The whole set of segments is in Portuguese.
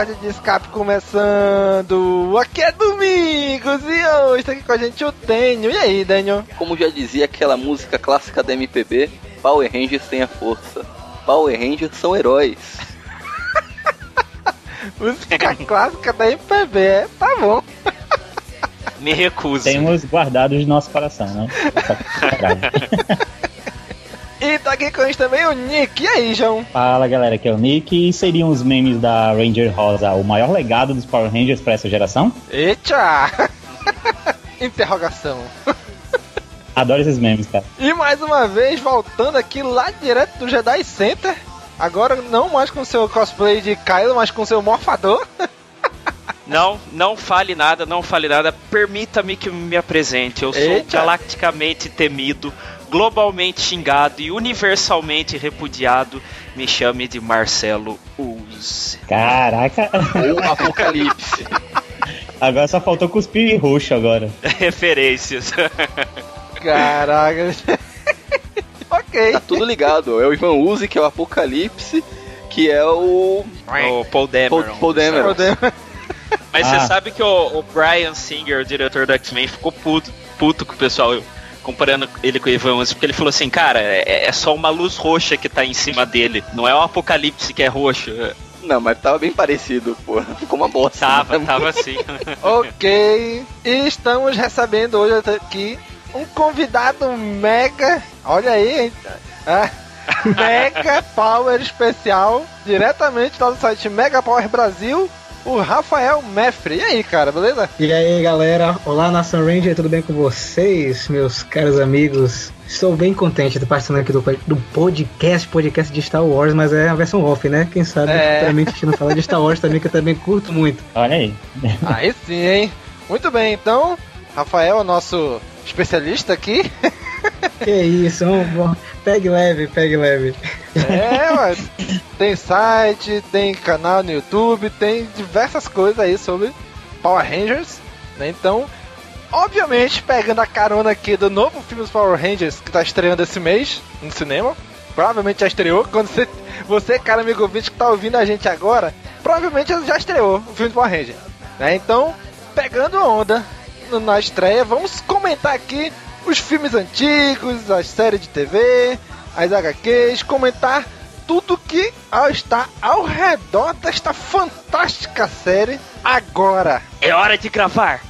Pod de escape começando! Aqui é Domingos e hoje tá aqui com a gente o Daniel. E aí, Daniel? Como já dizia aquela música clássica da MPB, Power Rangers tem a força. Power Rangers são heróis. Música clássica da MPB, é? Tá bom. Me recuso. Temos guardados no nosso coração, né? E tá aqui com a gente também o Nick. E aí, João? Fala galera, aqui é o Nick. E seriam os memes da Ranger Rosa o maior legado dos Power Rangers pra essa geração? Eita! Interrogação. Adoro esses memes, cara. E mais uma vez, voltando aqui lá direto do Jedi Center. Agora não mais com seu cosplay de Kylo, mas com seu morfador. Não, não fale nada, não fale nada. Permita-me que me apresente. Eu sou Eita. galacticamente temido, globalmente xingado e universalmente repudiado. Me chame de Marcelo Uz. Caraca, Ou Apocalipse. agora só faltou cuspir roxo agora. Referências. Caraca. ok. tá tudo ligado. É o Ivan Uzi, que é o Apocalipse, que é o o Paul Dameron. Paul, Paul Dameron. Mas Ah. você sabe que o, o Brian Singer, o diretor do X-Men, ficou puto, puto com o pessoal comparando ele com o Ivan Uzi, porque ele falou assim, cara, é, é só uma luz roxa que tá em cima dele, não é um apocalipse que é roxo. Não, mas tava bem parecido, pô. Ficou uma bosta. Tava, né? tava assim. ok. E estamos recebendo hoje aqui um convidado mega. Olha aí, hein? Ah, mega Power especial. Diretamente lá do site Mega Power Brasil. O Rafael Meffre. E aí, cara, beleza? E aí galera, olá Nação Ranger, tudo bem com vocês, meus caros amigos? Estou bem contente de estar participando aqui do, do podcast, podcast de Star Wars, mas é a versão off, né? Quem sabe É. futuramente a gente não fala de Star Wars também, que eu também curto muito. Olha aí. Aí sim, hein? Muito bem, então, Rafael é o nosso especialista aqui. Que isso, um, bom, pegue leve, pegue leve. É, ué. Tem site, tem canal no YouTube, tem diversas coisas aí sobre Power Rangers, né? Então, obviamente, pegando a carona aqui do novo filme dos Power Rangers que tá estreando esse mês no cinema. Provavelmente já estreou. Quando você, você cara amigo ouvinte que tá ouvindo a gente agora, provavelmente já estreou o filme do Power Ranger. Né? Então, pegando a onda na estreia, vamos comentar aqui os filmes antigos, as séries de TV, as HQs, comentar tudo que ao- está ao redor desta fantástica série agora. É hora de gravar.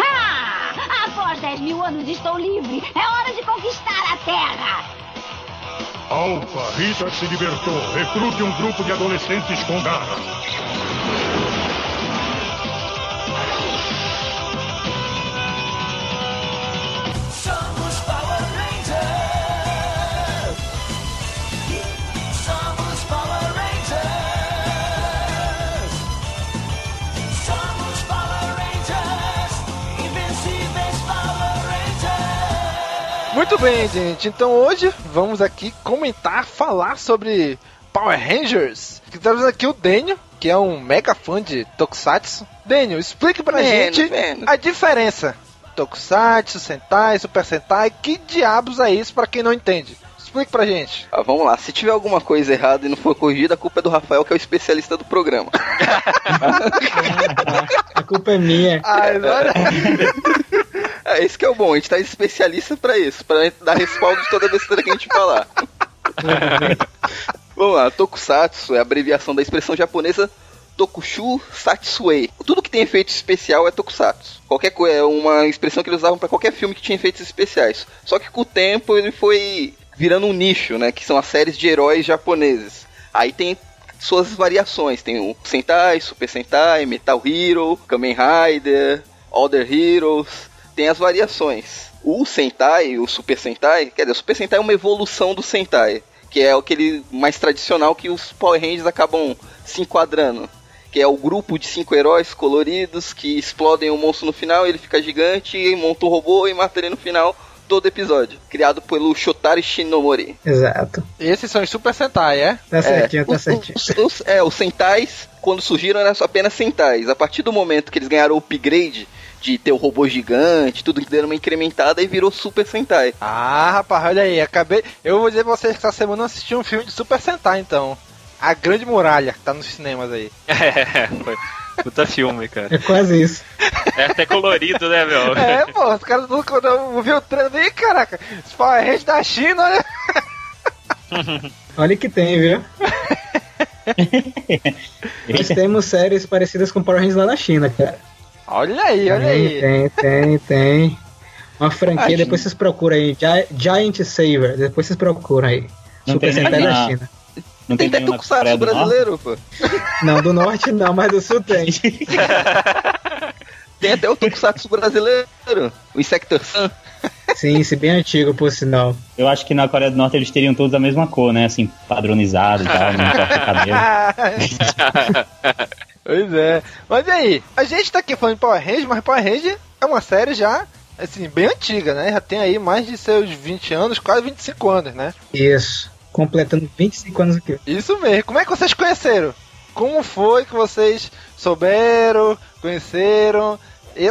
Ah! Após 10 mil anos estou livre. É hora de conquistar a Terra. Alfa, Richard se libertou. Recrute um grupo de adolescentes com garra. Somos Power Rangers. Somos Power Rangers. Somos Power Rangers. Invencíveis Power Rangers. Muito bem, gente. Então hoje vamos aqui comentar, falar sobre Power Rangers. Que aqui o Daniel, que é um mega fã de Tokusatsu. Daniel, explique pra menos, gente menos. a diferença Tokusatsu, Sentai, Super Sentai, que diabos é isso pra quem não entende? Explique pra gente. Ah, vamos lá, se tiver alguma coisa errada e não for corrigida, a culpa é do Rafael, que é o especialista do programa. A culpa é minha. Ai, olha. É, esse que é o bom, a gente tá especialista pra isso, pra dar respaldo de toda besteira que a gente falar. Vamos lá, Tokusatsu é a abreviação da expressão japonesa Tokushu Satsuei. Tudo que tem efeito especial é Tokusatsu. Qualquer coisa, é uma expressão que eles usavam pra qualquer filme que tinha efeitos especiais. Só que com o tempo ele foi virando um nicho, né, que são as séries de heróis japoneses. Aí tem suas variações, tem o Sentai, Super Sentai, Metal Hero, Kamen Rider, Other Heroes, tem as variações. O Sentai, o Super Sentai, quer dizer, o Super Sentai é uma evolução do Sentai, que é aquele mais tradicional que os Power Rangers acabam se enquadrando. Que é o grupo de cinco heróis coloridos que explodem o monstro no final, ele fica gigante, e monta um robô e mata ele no final todo episódio. Criado pelo Shotari Shinomori. Exato. Esses são os Super Sentai, é? Tá certinho, tá os- certinho. Os, os- é, os Sentais, quando surgiram, eram só apenas Sentais. A partir do momento que eles ganharam o upgrade de ter o robô gigante, tudo que deram uma incrementada e virou Super Sentai. Ah, rapaz, olha aí, acabei. Eu vou dizer pra vocês que essa semana eu assisti um filme de Super Sentai, então. A Grande Muralha, que tá nos cinemas aí. É, foi. Puta filme, cara. É quase isso. É até colorido, né, meu? É, pô, os caras tudo quando eu vi o trailer aí, caraca, os Power Rangers da China, olha. Olha que tem, viu? Nós temos séries parecidas com Power Rangers lá na China, cara. Olha aí, olha tem, aí. tem, tem, tem. Uma franquia, depois vocês procuram aí. Gi- Giant Saver, depois vocês procuram aí. Não Super Sentai da na- China. Não Tem tem, Coreia Tokusatsu brasileiro, pô. Não, do norte não, mas do sul tem. Tem até o Tokusatsu brasileiro. O Insector Sun. Sim, esse bem antigo, por sinal. Eu acho que na Coreia do Norte eles teriam todos a mesma cor, né? Assim, padronizado e tal, não corta cabelo. pois é. Mas e aí? A gente tá aqui falando de Power Rangers, mas Power Rangers é uma série já, assim, bem antiga, né? Já tem aí mais de seus 20 anos, quase 25 anos, né? Isso. Completando 25 anos aqui. Isso mesmo. Como é que vocês conheceram? Como foi que vocês souberam, conheceram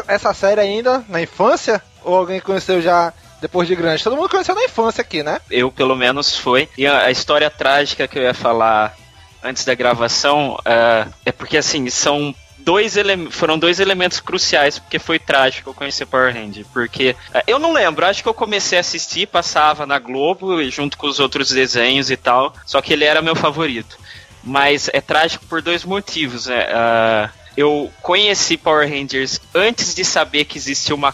essa série ainda na infância? Ou alguém conheceu já depois de grande? Todo mundo conheceu na infância aqui, né? Eu, pelo menos, foi. E a, a história trágica que eu ia falar antes da gravação é, é porque, assim, são dois foram dois elementos cruciais porque foi trágico eu conhecer Power Ranger. Porque é, eu não lembro, acho que eu comecei a assistir, passava na Globo junto com os outros desenhos e tal, só que ele era meu favorito. Mas é trágico por dois motivos. Né? Ah, eu conheci Power Rangers antes de saber que existia uma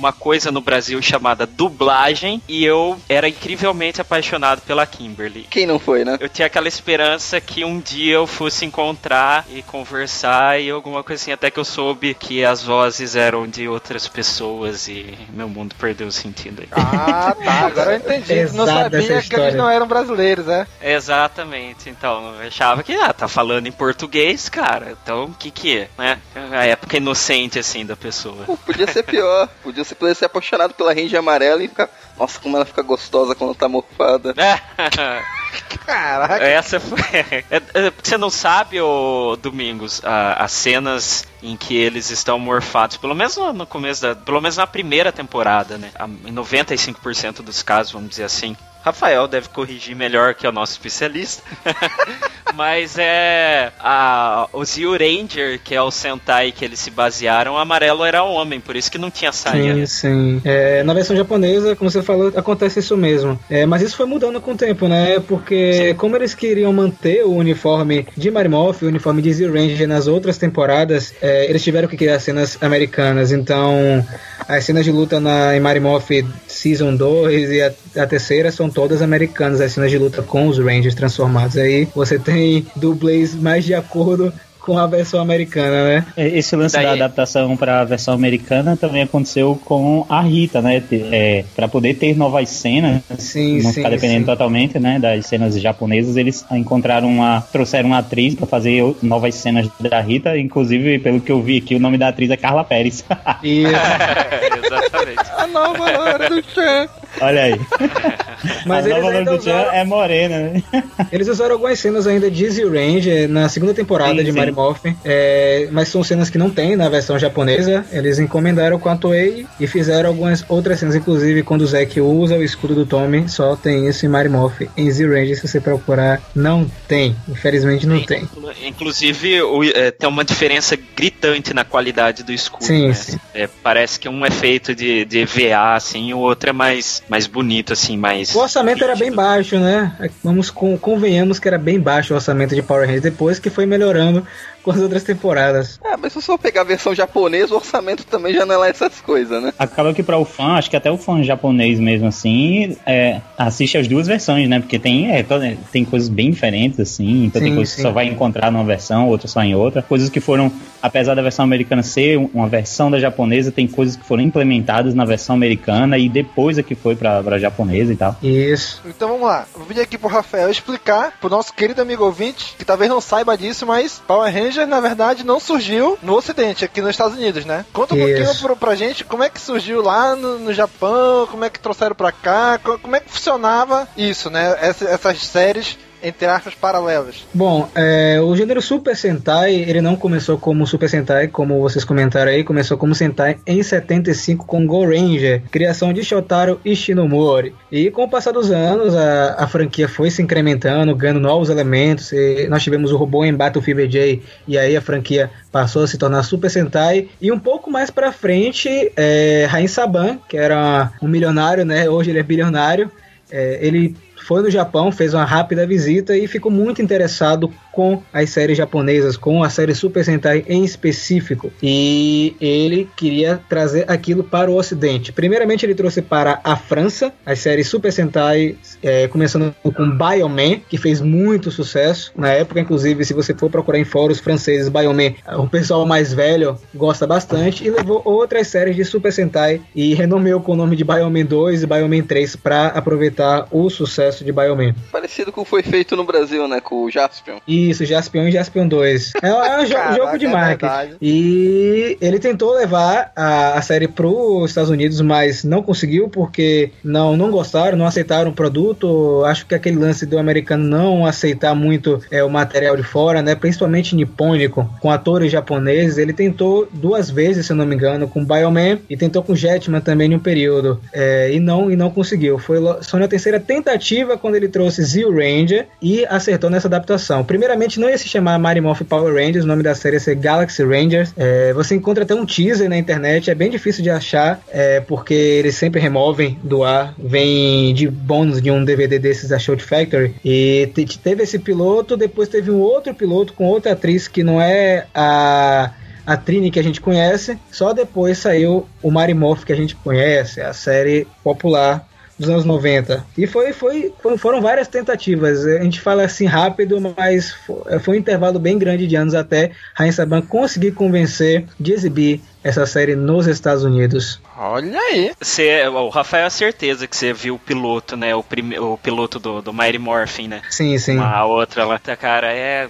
uma coisa no Brasil chamada dublagem e eu era incrivelmente apaixonado pela Kimberly. Quem não foi, né? Eu tinha aquela esperança que um dia eu fosse encontrar e conversar e alguma coisa assim, até que eu soube que as vozes eram de outras pessoas e meu mundo perdeu o sentido aí. Ah, tá. Agora eu entendi. Não sabia que eles não eram brasileiros, né? Exatamente, então eu achava que, ah, tá falando em português, cara, então o que que é, né? A época inocente, assim, da pessoa. Pô, podia ser pior. Podia ser, podia ser apaixonado pela Ranger amarela e ficar. Nossa, como ela fica gostosa quando tá morfada. Caraca. Essa foi. É, é, Você não sabe, ô Domingos, as cenas em que eles estão morfados, pelo menos no, começo da. Pelo menos na primeira temporada, né? Em 95% dos casos, vamos dizer assim. Rafael deve corrigir melhor que é o nosso especialista. Mas é. A, o Zio Ranger, que é o Sentai que eles se basearam, o amarelo era homem, por isso que não tinha saia. Sim, sim. É, na versão japonesa, como você falou, acontece isso mesmo. É, mas isso foi mudando com o tempo, né? Porque como eles queriam manter o uniforme de Marimoff, o uniforme de Zero Ranger nas outras temporadas, é, eles tiveram que criar cenas americanas. Então, as cenas de luta na, em Marimoff Season 2 e a, a terceira são todas americanas, as cenas de luta com os Rangers transformados. Aí você tem dublês mais de acordo com a versão americana, né? Esse lance Daí- da adaptação para a versão americana também aconteceu com a Rita, né? É, para poder ter novas cenas, Sim, não sim, ficar dependendo sim. totalmente, né, das cenas japonesas, eles encontraram uma, trouxeram uma atriz para fazer novas cenas da Rita, inclusive pelo que eu vi aqui, o nome da atriz é Carla Pérez. Exatamente. A nova hora do chefe. Olha aí. Mas a eles nova ainda usaram- é morena, né? Eles usaram algumas cenas ainda de Easy Range eh, na segunda temporada Sim, de. Mary Morphin, é, mas são cenas que não tem na versão japonesa. Eles encomendaram com a Toei e fizeram algumas outras cenas, inclusive quando o Zack usa o escudo do Tommy, só tem isso em Mary Morphin. Em Easy Range, se você procurar, não tem. Infelizmente não tem. Inclusive, o- é, tem uma diferença gritante na qualidade do escudo. Sim, né? sim. É, parece que um é feito de, de VA, assim, e o outro é mais, mais bonito, assim, mais. O orçamento era bem baixo, né? Vamos convenhamos que era bem baixo o orçamento de Power Rangers, depois que foi melhorando com as outras temporadas. É, mas se você for pegar a versão japonesa, o orçamento também já não é lá essas coisas, né? Acaba que para o fã, acho que até o fã japonês mesmo assim, é, assiste as duas versões, né? Porque tem, é, to- tem coisas bem diferentes, assim. Então tem Sim, coisas que sim. só vai encontrar numa versão, outras só em outra. Coisas que foram, apesar da versão americana ser um- uma versão da japonesa, tem coisas que foram implementadas na versão americana e depois é que foi pra, pra japonesa e tal. Isso. Então vamos lá, vou pedir aqui pro Rafael explicar pro nosso querido amigo ouvinte, que talvez não saiba disso, mas Power Ranger na verdade não surgiu no ocidente, aqui nos Estados Unidos, né? Conta um Isso. pouquinho pro, pra gente como é que surgiu lá no, no Japão, como é que trouxeram pra cá, co- como é que funcionava isso, né? Essa- essas séries, entre aspas, paralelas. Bom, é, o gênero Super Sentai, ele não começou como Super Sentai, como vocês comentaram aí, começou como Sentai em 75 com Go Ranger, criação de Shotaro Ishinomori. E com o passar dos anos, a, a franquia foi se incrementando, ganhando novos elementos. nós tivemos o robô em Battlefield J, e aí a franquia passou a se tornar Super Sentai. E um pouco mais pra frente, é, Rain Saban, que era um milionário, né? Hoje ele é bilionário. É, ele foi no Japão, fez uma rápida visita e ficou muito interessado com as séries japonesas, com a série Super Sentai em específico. E ele queria trazer aquilo para o Ocidente. Primeiramente, ele trouxe para a França as séries Super Sentai, é, começando com Bioman, que fez muito sucesso. Na época, inclusive, se você for procurar em fóruns franceses, Bioman, o pessoal mais velho gosta bastante. E levou outras séries de Super Sentai e renomeou com o nome de Bioman 2 e Bioman 3 para aproveitar o sucesso de Bioman. Parecido com o que foi feito no Brasil, né? Com o Jaspion. Isso, Jaspion e Jaspion 2. É, é um Caraca, jogo de é marketing. e ele tentou levar a, a série para os Estados Unidos, mas não conseguiu porque não, não gostaram, não aceitaram o produto. Acho que aquele lance do americano não aceitar muito é, o material de fora, né? Principalmente nipônico, com atores japoneses. Ele tentou duas vezes, se eu não me engano, com Bioman e tentou com Jetman também em um período. é, e não e não conseguiu. Foi só na terceira tentativa quando ele trouxe Zeo Ranger e acertou nessa adaptação. Primeiramente não ia se chamar Morphin Power Rangers, o nome da série ia ser Galaxy Rangers. É, você encontra até um teaser na internet, é bem difícil de achar, é, porque eles sempre removem do ar, vem de bônus de um DVD desses da Shout Factory. E te- teve esse piloto, depois teve um outro piloto com outra atriz que não é a a Trini que a gente conhece, só depois saiu o Marimorph que a gente conhece, a série popular dos anos 90. E foi, foi, foram várias tentativas. A gente fala assim rápido, mas fo- foi um intervalo bem grande de anos até Rain Saban conseguir convencer de exibir essa série nos Estados Unidos. Olha aí. Você, o Rafael é certeza que você viu o piloto, né? O, prime, o piloto do, do Mighty Morphin, né? Sim, sim. A outra lá, tá, cara, é.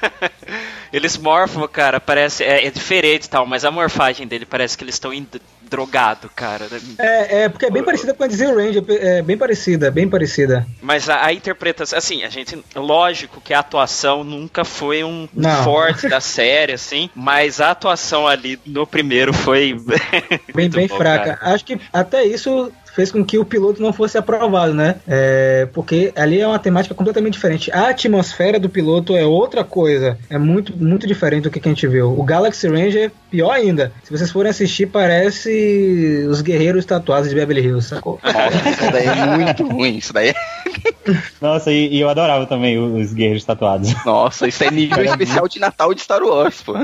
eles morfam, cara, parece. É, é diferente e tal, mas a morfagem dele parece que eles estão drogado, cara. É, é porque é bem parecida com a de Zero Ranger, é bem parecida, bem parecida. Mas a, a interpretação, assim, a gente, lógico que a atuação nunca foi um, Não. forte da série, assim, mas a atuação ali no primeiro foi bem, bem bom, fraca. cara. Acho que até isso fez com que o piloto não fosse aprovado, né? É, porque ali é uma temática completamente diferente. A atmosfera do piloto é outra coisa. É muito, muito diferente do que a gente viu. O Galaxy Ranger é pior ainda. Se vocês forem assistir, parece os guerreiros tatuados de Beverly Hills, sacou? Nossa, isso daí é muito ruim. Isso daí é... Nossa, e, e eu adorava também os guerreiros tatuados. Nossa, isso é nível Era especial de Natal de Star Wars, pô.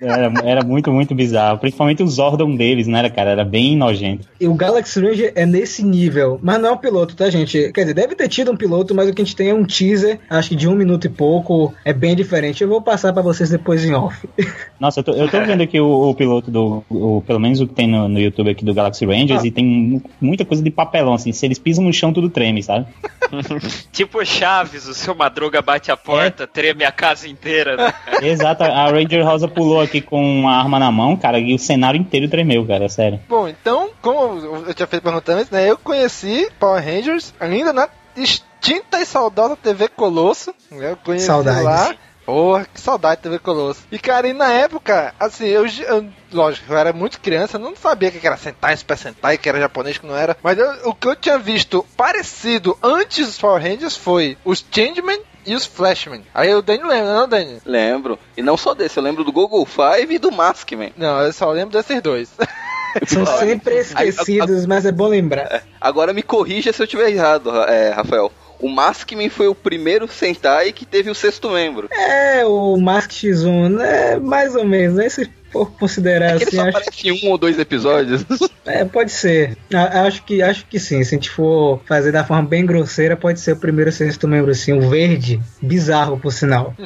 Era, era muito, muito bizarro. Principalmente o Zordon deles, né, cara? Era bem nojento. E o Galaxy Ranger é nesse nível. Mas não é um piloto, tá, gente? Quer dizer, deve ter tido um piloto, mas o que a gente tem é um teaser, acho que de um minuto e pouco. É bem diferente. Eu vou passar pra vocês depois em off. Nossa, eu tô, eu tô vendo aqui o, o piloto do. O, pelo menos o que tem no, no YouTube aqui do Galaxy Rangers, Ah. e tem mu- muita coisa de papelão, assim. Se eles pisam no chão, tudo treme, sabe? Tipo Chaves, o seu Madruga bate a porta, treme a casa inteira. Né? Exato, a Ranger Rosa pulou aqui com uma arma na mão, cara, e o cenário inteiro tremeu, cara, sério. Bom, então, como eu tinha feito pergunta antes, né? Eu conheci Power Rangers ainda na extinta e saudosa TV Colosso. né, Eu conheci Saudades. lá. Porra, que saudade de TV Colosso. E, cara, e na época, assim, eu, eu- lógico, eu era muito criança, eu não sabia o que era Sentai, Super Sentai, que era japonês, que não era. Mas eu- o que eu tinha visto parecido antes dos Power Rangers foi os Changeman e os Flashman. Aí o Danny lembra, não, Danny? Lembro. E não só desse, eu lembro do Google Five e do Maskman. Não, eu só lembro desses dois. São sempre esquecidos, mas é bom lembrar. Agora me corrija se eu estiver errado, Ra- é, Rafael. O Maskman foi o primeiro Sentai que teve o sexto membro. É, o Mask X1, né? Mais ou menos, né? Se for considerar Ele assim, só acho, aparece em um ou dois episódios. é, pode ser. A- Acho que, acho que sim. Se a gente for fazer da forma bem grosseira, pode ser o primeiro sexto membro, sim. O verde, bizarro, por sinal.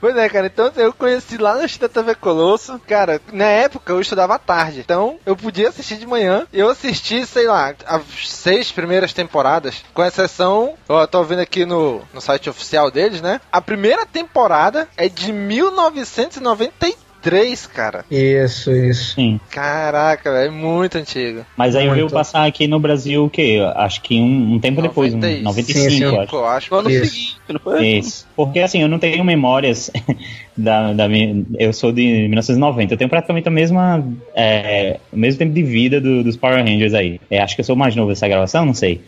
Pois é, cara, então eu conheci lá na Extinta TV Colosso. Cara, na época eu estudava à tarde, então eu podia assistir de manhã. Eu assisti, sei lá, as seis primeiras temporadas, com exceção, ó, eu tô vendo aqui no, no site oficial deles, né? A primeira temporada é de 1993, cara. Isso, isso. Sim. Caraca, velho, é muito antigo. Mas aí Muito. veio passar aqui no Brasil o quê? Acho que um, um tempo depois, um 95, 95, sim. eu acho. Eu acho. No ano Isso. seguinte, não foi? Isso. Porque assim, eu não tenho memórias da, da minha. Eu sou de 1990. Eu tenho praticamente a mesma. É, o mesmo tempo de vida do- dos Power Rangers aí. É, acho que eu sou mais novo dessa gravação, não sei.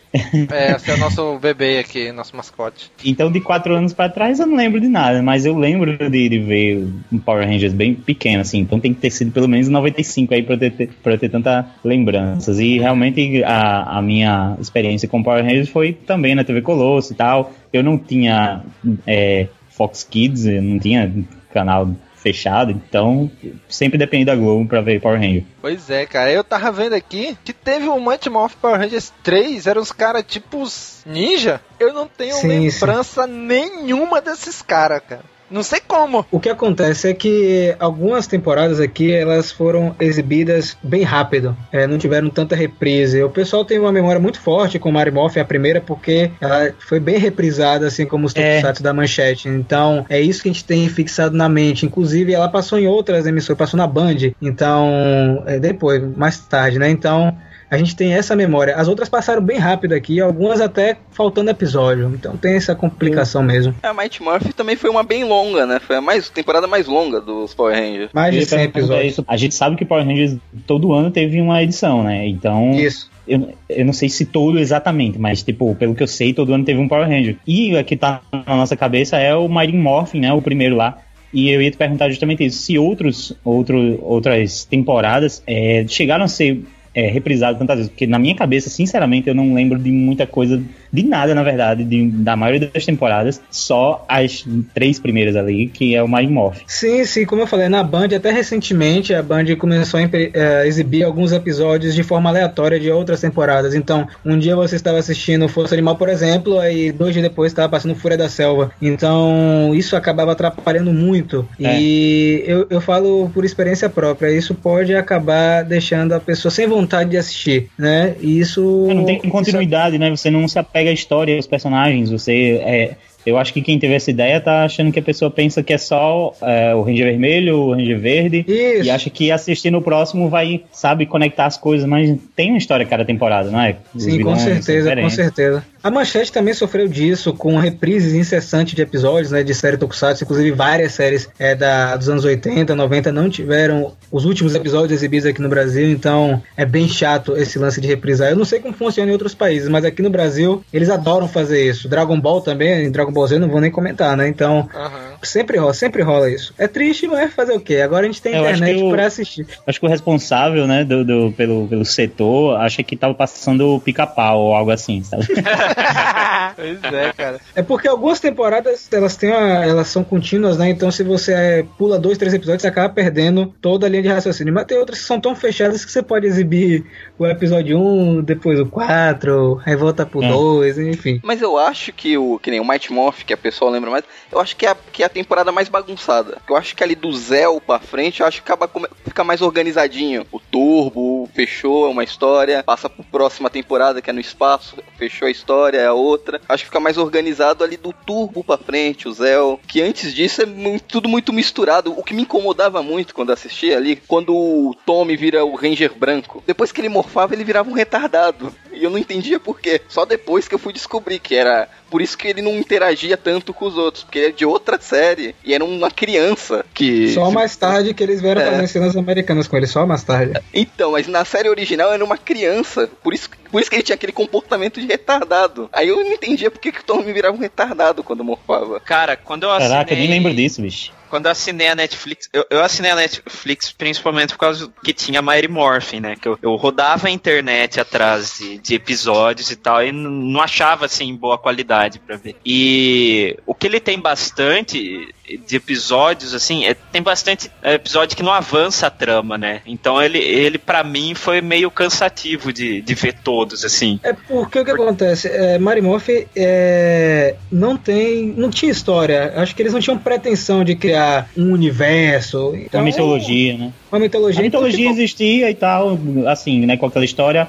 É, esse é o nosso bebê aqui, nosso mascote. Então, de quatro anos pra trás, eu não lembro de nada, mas eu lembro de, de ver um Power Rangers bem pequeno, assim. Então tem que ter sido pelo menos 95 aí pra eu ter, pra eu ter tanta lembranças. E realmente a, a minha experiência com Power Rangers foi também na TV Colosso e tal. Eu não tinha é, Fox Kids, eu não tinha canal fechado, então sempre dependi da Globo pra ver Power Rangers. Pois é, cara. Eu tava vendo aqui que teve o Mighty Morph Power Rangers 3, eram os caras tipo os ninja. Eu não tenho Sim, lembrança nenhuma desses caras, cara. Não sei como. O que acontece é que algumas temporadas aqui elas foram exibidas bem rápido, é, não tiveram tanta reprise. O pessoal tem uma memória muito forte com Mary Morphin, a primeira, porque ela foi bem reprisada, assim como os É. tokusatsu da Manchete. Então é isso que a gente tem fixado na mente. Inclusive ela passou em outras emissoras, passou na Band. Então é, depois, mais tarde, né? Então a gente tem essa memória. As outras passaram bem rápido aqui, algumas até faltando episódio. Então tem essa complicação mesmo. A Mighty Morph também foi uma bem longa, né? Foi a mais, temporada mais longa dos Power Rangers. Mais de ia 100 perguntar episódios. isso. A gente sabe que Power Rangers todo ano teve uma edição, né? Então. Isso. Eu, eu não sei se todo exatamente, mas, tipo, pelo que eu sei, todo ano teve um Power Ranger. E o que tá na nossa cabeça é o Mighty Morphin, né? O primeiro lá. E eu ia te perguntar justamente isso. Se outros, outro, outras temporadas é, chegaram a ser é, reprisadas tantas vezes. Porque na minha cabeça, sinceramente, eu não lembro de muita coisa, de nada, na verdade, de- da maioria das temporadas. Só as três primeiras ali, que é o Mighty Morphin. Sim, sim, como eu falei, na Band, até recentemente, a Band começou a eh, exibir alguns episódios de forma aleatória de outras temporadas. Então, um dia você estava assistindo Força Animal, por exemplo, aí dois dias depois estava passando Fúria da Selva. Então, isso acabava atrapalhando muito. É. E eu, eu falo por experiência própria, isso pode acabar deixando a pessoa sem vontade de assistir, né? E isso. É, não tem isso- continuidade, né? Você não se apega à história, aos personagens. Você é, eu acho que quem teve essa ideia tá achando que a pessoa pensa que é só é, o Ranger Vermelho, o Ranger Verde. Isso. E acha que assistindo o próximo vai, sabe, conectar as coisas, mas tem uma história cada temporada, não é? Os Sim, com certeza, com certeza. A Manchete também sofreu disso, com reprises incessantes de episódios, né, de série Tokusatsu, inclusive várias séries é, da, dos anos 80, 90 não tiveram os últimos episódios exibidos aqui no Brasil, então é bem chato esse lance de reprisar. Eu não sei como funciona em outros países, mas aqui no Brasil eles adoram fazer isso. Dragon Ball também, em Dragon Ball Z não vou nem comentar, né, então Aham. sempre rola, sempre rola isso. É triste, mas fazer o quê? Agora a gente tem Eu internet o- pra assistir. Acho que o responsável, né, do, do- pelo, pelo setor, acha que tava passando o pica-pau ou algo assim, sabe? pois é, cara. É porque algumas temporadas elas têm uma- elas são contínuas, né? Então se você é, pula dois, três episódios, você acaba perdendo toda a linha de raciocínio. Mas tem outras que são tão fechadas que você pode exibir o episódio 1, depois o 4, aí volta pro É. 2, enfim. Mas eu acho que o que nem o Mighty Morphin Morph, que a pessoa lembra mais, eu acho que é a, que é a temporada mais bagunçada. Eu acho que ali do Zell pra frente, eu acho que acaba come- fica mais organizadinho. O Turbo fechou uma história, passa pro próxima temporada que é no espaço, fechou a história, é a outra. Acho que fica mais organizado ali do Turbo pra frente, o Zell. Que antes disso é mu- tudo muito misturado. O que me incomodava muito quando assistia ali, quando o Tommy vira o Ranger branco. Depois que ele morfava, ele virava um retardado. E eu não entendia por quê. Só depois que eu fui descobrir que era por isso que ele não interagia tanto com os outros, porque ele é de outra série e era uma criança que Só mais tarde que eles vieram É. fazer cenas americanas com ele, só mais tarde. Então, mas na série original era uma criança, por isso, por isso que ele tinha aquele comportamento de retardado. Aí eu não entendia por que, que o Tommy virava um retardado quando morfava. Cara, quando eu assinei... Caraca, eu nem lembro disso, bicho. Quando eu assinei a Netflix, eu, eu assinei a Netflix principalmente por causa que tinha Mighty Morphin, né? Que eu, eu rodava a internet atrás de, de episódios e tal, e não achava assim boa qualidade pra ver. E o que ele tem bastante de episódios, assim, é- tem bastante episódio que não avança a trama, né? Então ele, ele para mim, foi meio cansativo de, de ver todos, assim. É porque o que acontece? É, Mary Morphy é, não tem. não tinha história. Acho que eles não tinham pretensão de criar um universo. Então, Uma mitologia, né? Uma mitologia. A mitologia então, tipo, existia e tal, assim, né, com aquela história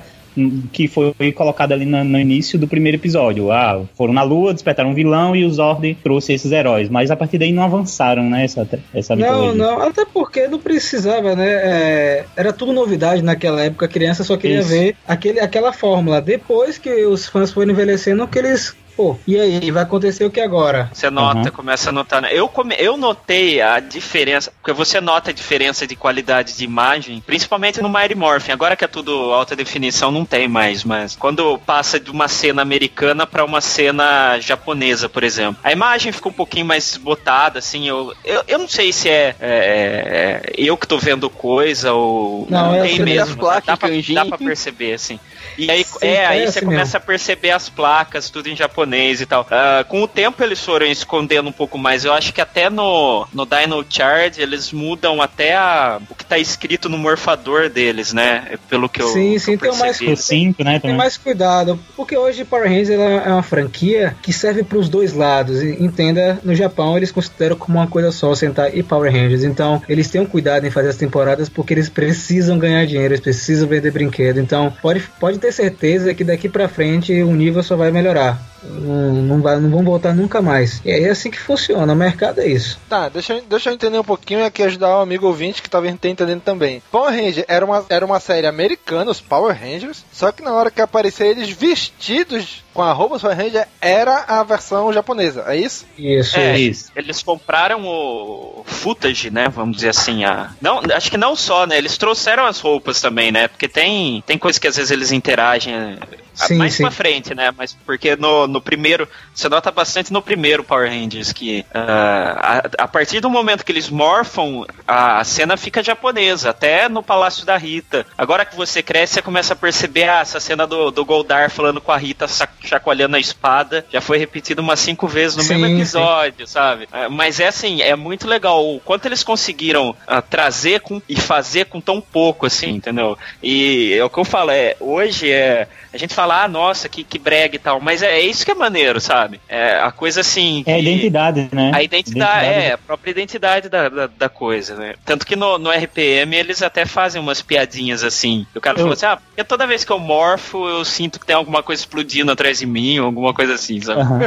que foi colocada ali no, no início do primeiro episódio. Ah, foram na Lua, despertaram um vilão e o Zord trouxe esses heróis. Mas a partir daí não avançaram, né, essa, essa Não, mitologia. não, até porque não precisava, né? É, era tudo novidade naquela época, a criança só queria Isso. ver aquele, aquela fórmula. Depois que os fãs foram envelhecendo, que eles. Pô, e aí, vai acontecer o que agora? Você nota, Uhum. começa a notar. né? Eu, come, eu notei a diferença, porque você nota a diferença de qualidade de imagem, principalmente no Mighty Morphin. Agora que é tudo alta definição, não tem mais, mas quando passa de uma cena americana para uma cena japonesa, por exemplo, a imagem fica um pouquinho mais desbotada, assim. Eu, eu, eu não sei se é, é, é, eu que tô vendo coisa ou Não, é tem assim, mesmo. dá, pra, dá pra perceber, assim. E aí, Sim, é, aí você começa a perceber as placas, tudo em japonês e tal. Ah, com o tempo eles foram escondendo um pouco mais. Eu acho que até no, no Dino Charge eles mudam até a, o que tá escrito no morfador deles, né? Pelo que eu, Sim, que sim, eu tem mais percebi. O 5, né, Tem mais cuidado, porque hoje Power Rangers é uma franquia que serve para os dois lados. Entenda, no Japão eles consideram como uma coisa só Sentai e Power Rangers. Então eles têm um cuidado em fazer as temporadas porque eles precisam ganhar dinheiro, eles precisam vender brinquedo. Então pode, pode ter certeza que daqui para frente o nível só vai melhorar. Não, não, vai, não vão voltar nunca mais. E aí é assim que funciona, o mercado é isso. Tá, deixa, eu- deixa eu entender um pouquinho e aqui ajudar o amigo ouvinte que talvez não tenha entendendo também. Power Ranger era uma, era uma série americana, os Power Rangers, só que na hora que aparecer eles vestidos com a roupa Power Ranger, era a versão japonesa, é isso? Isso, É, Isso. Eles compraram o footage, né? Vamos dizer assim. A... Não, acho que não só, né? Eles trouxeram as roupas também, né? Porque tem, tem coisas que às vezes eles interagem é, Sim, mais sim. pra frente, né? Mas porque no, no primeiro, você nota bastante no primeiro Power Rangers que ah, a, a partir do momento que eles morfam, a, a cena fica japonesa, até no Palácio da Rita. Agora que você cresce, você começa a perceber ah, essa cena do, do Goldar falando com a Rita chacoalhando a espada, já foi repetida umas cinco vezes no Sim, mesmo episódio, sabe? É, Mas é assim, é muito legal o quanto eles conseguiram ah, trazer com, e fazer com tão pouco, assim, entendeu? E é o que eu falo, é, hoje é. A gente fala, ah, nossa, que, que brega e tal, mas é, é isso que é maneiro, sabe? É a coisa assim. É a identidade, né? a identidade, é, a própria identidade da, da, da coisa, né? Tanto que no, no RPM eles até fazem umas piadinhas assim. O cara Eu- falou assim: ah, porque toda vez que eu morfo, eu sinto que tem alguma coisa explodindo atrás de mim, ou alguma coisa assim, sabe?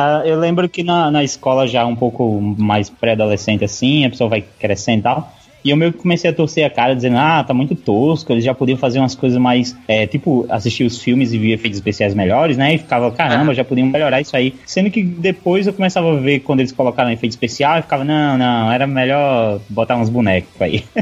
Ah, eu lembro que na, na escola já um pouco mais pré-adolescente assim, a pessoa vai crescendo e tal. E eu meio que comecei a torcer a cara, dizendo, ah, tá muito tosco, eles já podiam fazer umas coisas mais, é, tipo, assistir os filmes e ver efeitos especiais melhores, né? E ficava, caramba, já podiam melhorar isso aí. Sendo que depois eu começava a ver quando eles colocaram efeito especial e ficava, não, não, era melhor botar uns bonecos aí.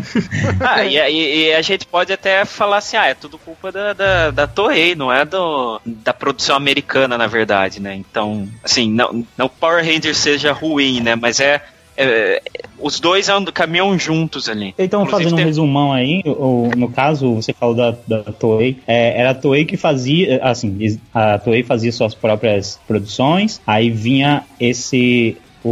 Ah, e, e- a gente pode até falar assim, ah, é tudo culpa da, da, da não é do, da produção americana, na verdade, né? Então, assim, não, não Power Rangers seja ruim, né? Mas é. É, os dois andam, caminham juntos ali. Então, Inclusive, fazendo um tem- resumão aí, o, no caso, você falou da, da Toei, é, era a Toei que fazia, assim, es- a Toei fazia suas próprias produções, aí vinha esse, o,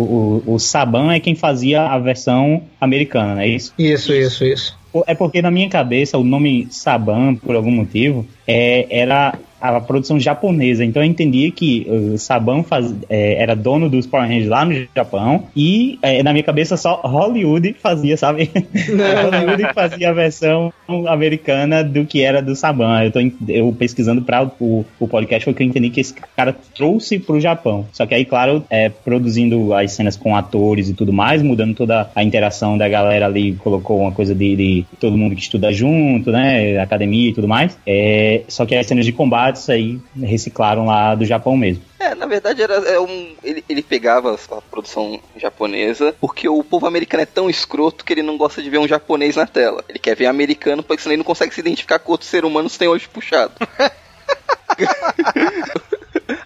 o, o Saban é quem fazia a versão americana, não é isso? Isso, isso, isso. É porque na minha cabeça o nome Saban, por algum motivo, é, era a produção japonesa. Então eu entendia que o Saban faz, é, era dono dos Power Rangers lá no Japão e é, na minha cabeça só Hollywood fazia, sabe? Hollywood fazia a versão americana do que era do Saban. Eu tô eu pesquisando para o, o podcast foi que eu entendi que esse cara trouxe pro Japão. Só que aí, claro, é, produzindo as cenas com atores e tudo mais, mudando toda a interação da galera ali, colocou uma coisa de, de todo mundo que estuda junto, né? Academia e tudo mais. É, só que as cenas de combates aí reciclaram lá do Japão mesmo. É, na verdade era é um, ele, ele pegava a produção japonesa porque o povo americano é tão escroto que ele não gosta de ver um japonês na tela. Ele quer ver americano porque senão ele não consegue se identificar com outro ser humano sem olho puxado.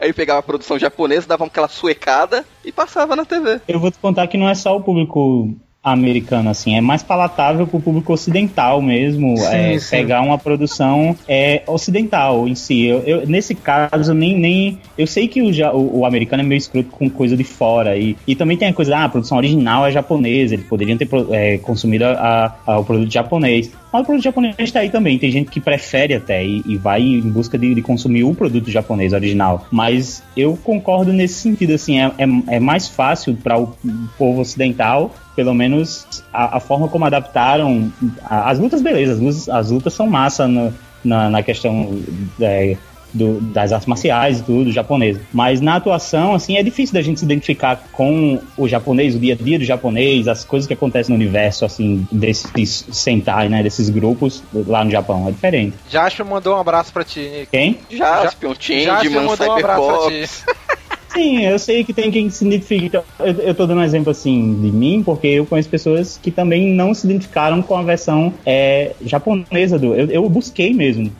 Aí pegava a produção japonesa, dava aquela suecada e passava na TV. Eu vou te contar que não é só o público americano, assim, é mais palatável para o público ocidental mesmo, sim, é, sim. pegar uma produção é, ocidental em si. Eu, eu, nesse caso, nem, nem. Eu sei que o, o, o, americano é meio escroto com coisa de fora, e, e também tem a coisa, ah, a produção original é japonesa, eles poderiam ter é, consumido a, a, o produto japonês. Mas o produto japonês está aí também. Tem gente que prefere até e, e vai em busca de, de, consumir o produto japonês original. Mas eu concordo nesse sentido, assim, é, é, é mais fácil para o povo ocidental pelo menos a, a forma como adaptaram a, as lutas, beleza, as lutas, as lutas são massa no, na, na questão é, do, das artes marciais e tudo, japonês. Mas na atuação, assim, é difícil da gente se identificar com o japonês, o dia a dia do japonês, as coisas que acontecem no universo, assim, desses Sentai, né, desses grupos lá no Japão. É diferente. Jasper mandou um abraço pra ti, Nick. Quem? Jaspion, Changeman, mandou Sim, eu sei que tem quem se identifique. Eu, eu tô dando um exemplo assim de mim, porque eu conheço pessoas que também não se identificaram com a versão é, japonesa do. Eu, eu, busquei mesmo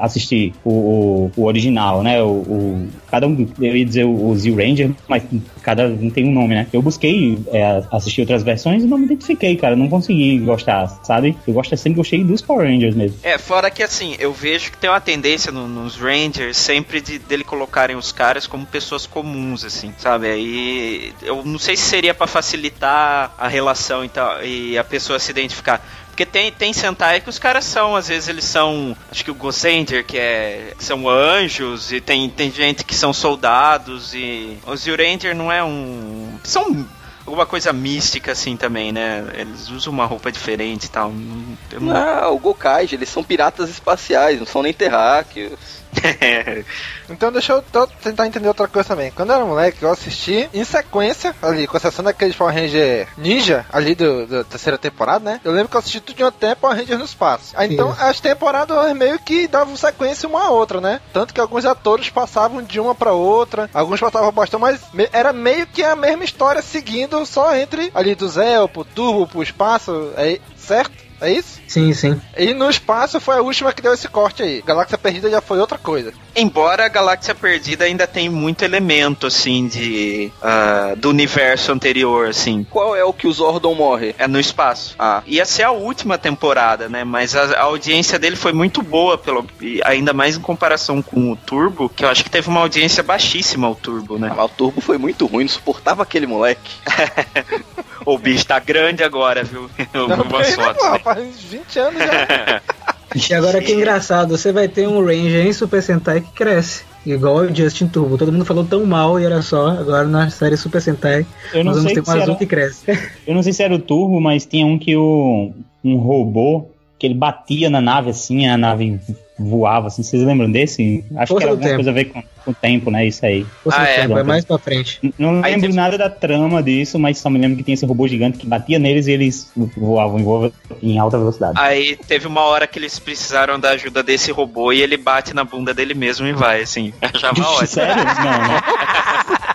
assistir o, o, o original, né? O, o, cada um, eu ia dizer o, o Z Ranger, mas cada um tem um nome, né? Eu busquei é, assistir outras versões e não me identifiquei, cara. Não consegui gostar, sabe? Eu gosto sempre gostei dos Power Rangers mesmo. É, fora que assim, eu vejo que tem uma tendência no, nos Rangers sempre de dele colocarem os caras como pessoas comuns comuns, assim, sabe? Aí eu não sei se seria para facilitar a relação e, tal, e a pessoa se identificar. Porque tem, tem Sentai que os caras são, às vezes eles são, acho que o Gosander, que é são anjos, e tem, tem gente que são soldados, e os Zyuranger não é um. São alguma coisa mística assim também, né? Eles usam uma roupa diferente e tal. Não, não o Gokai, eles são piratas espaciais, não são nem terráqueos. então deixa eu tentar entender outra coisa também. Quando eu era moleque, eu assisti em sequência, ali, com exceção daquele Power Ranger Ninja, ali do, da terceira temporada, né? Eu lembro que eu assisti tudo de um tempo Power Ranger no espaço. Aí, então as temporadas meio que davam sequência uma a outra, né? Tanto que alguns atores passavam de uma para outra, alguns passavam bastante, mas era meio que a mesma história seguindo só entre ali do Zé pro Turbo pro espaço, aí, certo? É isso? Sim, sim. E no espaço foi a última que deu esse corte aí. Galáxia Perdida já foi outra coisa. Embora a Galáxia Perdida ainda tem muito elemento, assim, de. Uh, do universo anterior, assim. Qual é o que o Zordon morre? É no espaço. Ah. Ia ser a última temporada, né? Mas a, a audiência dele foi muito boa, pelo, ainda mais em comparação com o Turbo, que eu acho que teve uma audiência baixíssima o Turbo, né? Ah, o Turbo foi muito ruim, não suportava aquele moleque. o bicho tá grande agora, viu? Não, Boa sorte. Não, faz 20 anos já. E agora que engraçado, você vai ter um Ranger em Super Sentai que cresce. Igual o Justin Turbo. Todo mundo falou tão mal e era só. Agora na série Super Sentai, eu não nós vamos ter um azul que cresce. Eu não sei se era o Turbo, mas tinha um que o. um robô que ele batia na nave assim, a nave voava, assim, vocês lembram desse? Acho Força que era alguma tempo. coisa a ver com, com, o tempo, né? Isso aí. Força ah, é, vai mais pra frente. Não aí lembro nada da trama disso, mas só me lembro que tinha esse robô gigante que batia neles e eles voavam em alta velocidade. Aí teve uma hora que eles precisaram da ajuda desse robô e ele bate na bunda dele mesmo e vai, assim. Achava ótimo. Sério? Não, né?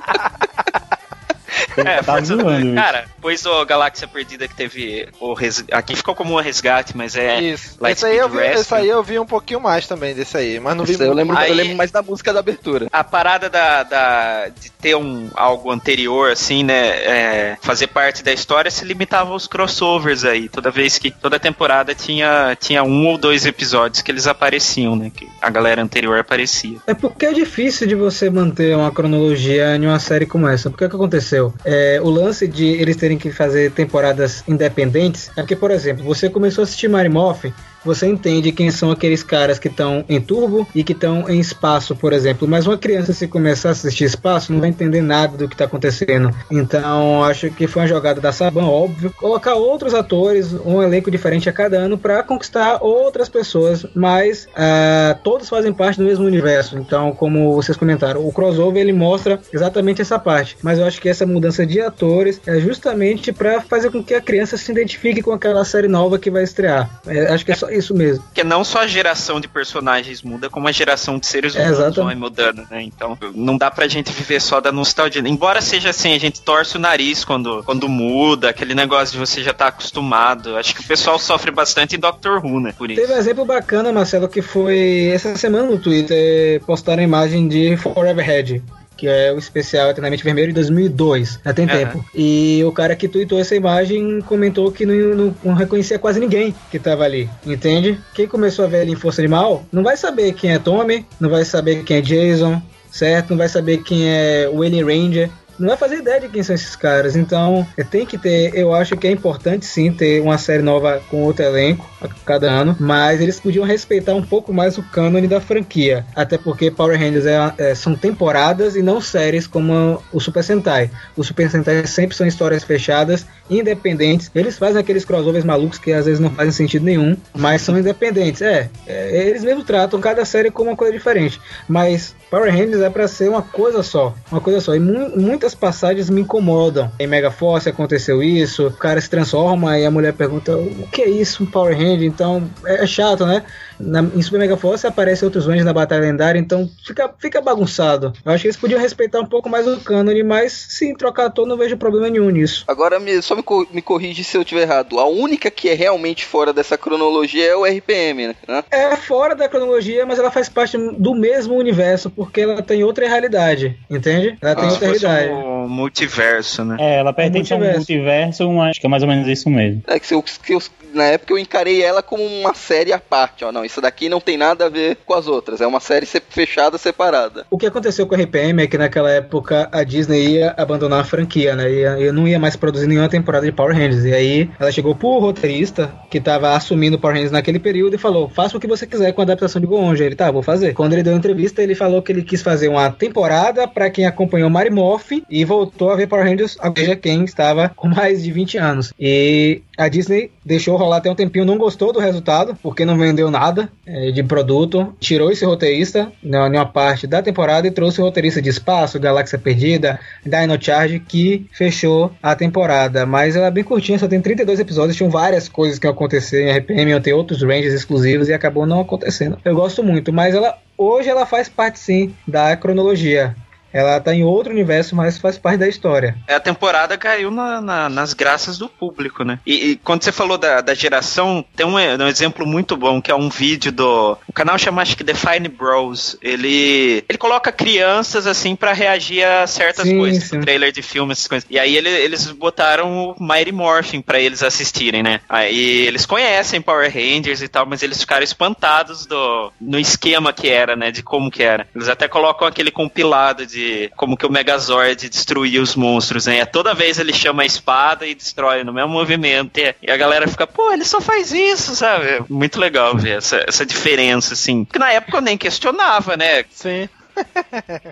É, tá zoando, cara, pois o Galáxia Perdida que teve o res... aqui ficou como um resgate, mas é Isso. Esse aí, eu vi, esse aí eu vi um pouquinho mais também desse aí, mas não vi eu lembro, aí, eu lembro mais da música da abertura. A parada da, da de ter um algo anterior assim, né, é, fazer parte da história se limitava aos crossovers aí, toda vez que toda temporada tinha tinha um ou dois episódios que eles apareciam, né, que a galera anterior aparecia. É porque é difícil de você manter uma cronologia em uma série como essa. Porque o que aconteceu? É, o lance de eles terem que fazer temporadas independentes é porque, por exemplo, você começou a assistir Mary Morphin você entende quem são aqueles caras que estão em turbo e que estão em espaço, por exemplo. Mas uma criança, se começar a assistir espaço, não vai entender nada do que está acontecendo. Então, acho que foi uma jogada da Saban, óbvio. Colocar outros atores, um elenco diferente a cada ano para conquistar outras pessoas, mas uh, todos fazem parte do mesmo universo. Então, como vocês comentaram, o crossover ele mostra exatamente essa parte. Mas eu acho que essa mudança de atores é justamente para fazer com que a criança se identifique com aquela série nova que vai estrear. É, acho que é só isso mesmo. Porque não só a geração de personagens muda, como a geração de seres É, humanos exato. vai mudando, né? Então não dá pra gente viver só da nostalgia. Embora seja assim, a gente torce o nariz quando, quando muda, aquele negócio de você já tá acostumado. Acho que o pessoal sofre bastante em Doctor Who, né? Por isso. Teve um exemplo bacana, Marcelo, que foi essa semana no Twitter postaram a imagem de Forever Head. Que é o especial Eternamente Vermelho de 2002. Já tem Aham. tempo. E o cara que tweetou essa imagem comentou que não, não- não reconhecia quase ninguém que tava ali. Entende? Quem começou a ver ele em Força Animal não vai saber quem é Tommy, não vai saber quem é Jason, certo? Não vai saber quem é o Alien Ranger. Não vai fazer ideia de quem são esses caras. Então, é, tem que ter. Eu acho que é importante sim ter uma série nova com outro elenco a cada ano. Mas eles podiam respeitar um pouco mais o cânone da franquia. Até porque Power Rangers é- é- são temporadas e não séries como o Super Sentai. O Super Sentai sempre são histórias fechadas, independentes. Eles fazem aqueles crossovers malucos que às vezes não fazem sentido nenhum, mas são independentes. É, é, eles mesmo tratam cada série como uma coisa diferente. Mas Power Rangers é pra ser uma coisa só, uma coisa só. E mu- muitas passagens me incomodam. Em Mega Force aconteceu isso, o cara se transforma e a mulher pergunta o que é isso, um Power Ranger? Então é chato, né? Na, em Super Mega Force aparecem outros Rangers na Batalha Lendária, então fica, fica bagunçado. Eu acho que eles podiam respeitar um pouco mais o cânone, mas sim, trocar ator não vejo problema nenhum nisso. Agora, me- só me, co- me corrige se eu estiver errado. A única que é realmente fora dessa cronologia é o RPM, né? É fora da cronologia, mas ela faz parte do mesmo universo, porque ela tem outra realidade, entende? Ela tem se outra realidade. um multiverso, né? É, ela pertence a um multiverso. multiverso, mas acho que é mais ou menos isso mesmo. É que, eu, que eu- na época eu encarei ela como uma série à parte. Ó, não, isso daqui não tem nada a ver com as outras. É uma série fechada, separada. O que aconteceu com a RPM é que naquela época a Disney ia abandonar a franquia, né? Ia, ia- não ia mais produzir nenhuma temporada de Power Rangers. E aí ela chegou pro roteirista que tava assumindo Power Rangers naquele período e falou: faça o que você quiser com a adaptação de Gonja. Ele, tá, vou fazer. Quando ele deu a entrevista, ele falou que ele quis fazer uma temporada pra quem acompanhou Mary Morphin e voltou a ver Power Rangers, a veja quem estava com mais de 20 anos. E a Disney deixou rolar até um tempinho, não gostou do resultado, porque não vendeu nada é, de produto, tirou esse roteirista na em uma parte da temporada e trouxe o roteirista de espaço, Galáxia Perdida, Dino Charge, que fechou a temporada. Mas ela é bem curtinha, só tem 32 episódios, tinham várias coisas que iam acontecer em RPM, iam ter outros Rangers exclusivos e acabou não acontecendo. Eu gosto muito, mas ela hoje ela faz parte sim da cronologia. Ela tá em outro universo, mas faz parte da história. É, A temporada caiu na- na- nas graças do público, né? E, e quando você falou da, da geração, tem um, um exemplo muito bom, que é um vídeo do. O canal chama acho que Define Bros. Ele. Ele coloca crianças assim pra reagir a certas Sim, coisas, sim. trailer de filmes, essas coisas. E aí ele- eles botaram o Mighty Morphin pra eles assistirem, né? Aí eles conhecem Power Rangers e tal, mas eles ficaram espantados do, no esquema que era, né? De como que era. Eles até colocam aquele compilado de como que o Megazord destruía os monstros, né? Toda vez ele chama a espada e destrói no mesmo movimento. E, a galera fica, pô, ele só faz isso, sabe? É Muito legal ver essa, essa diferença, assim. Porque na época eu nem questionava, né? Sim.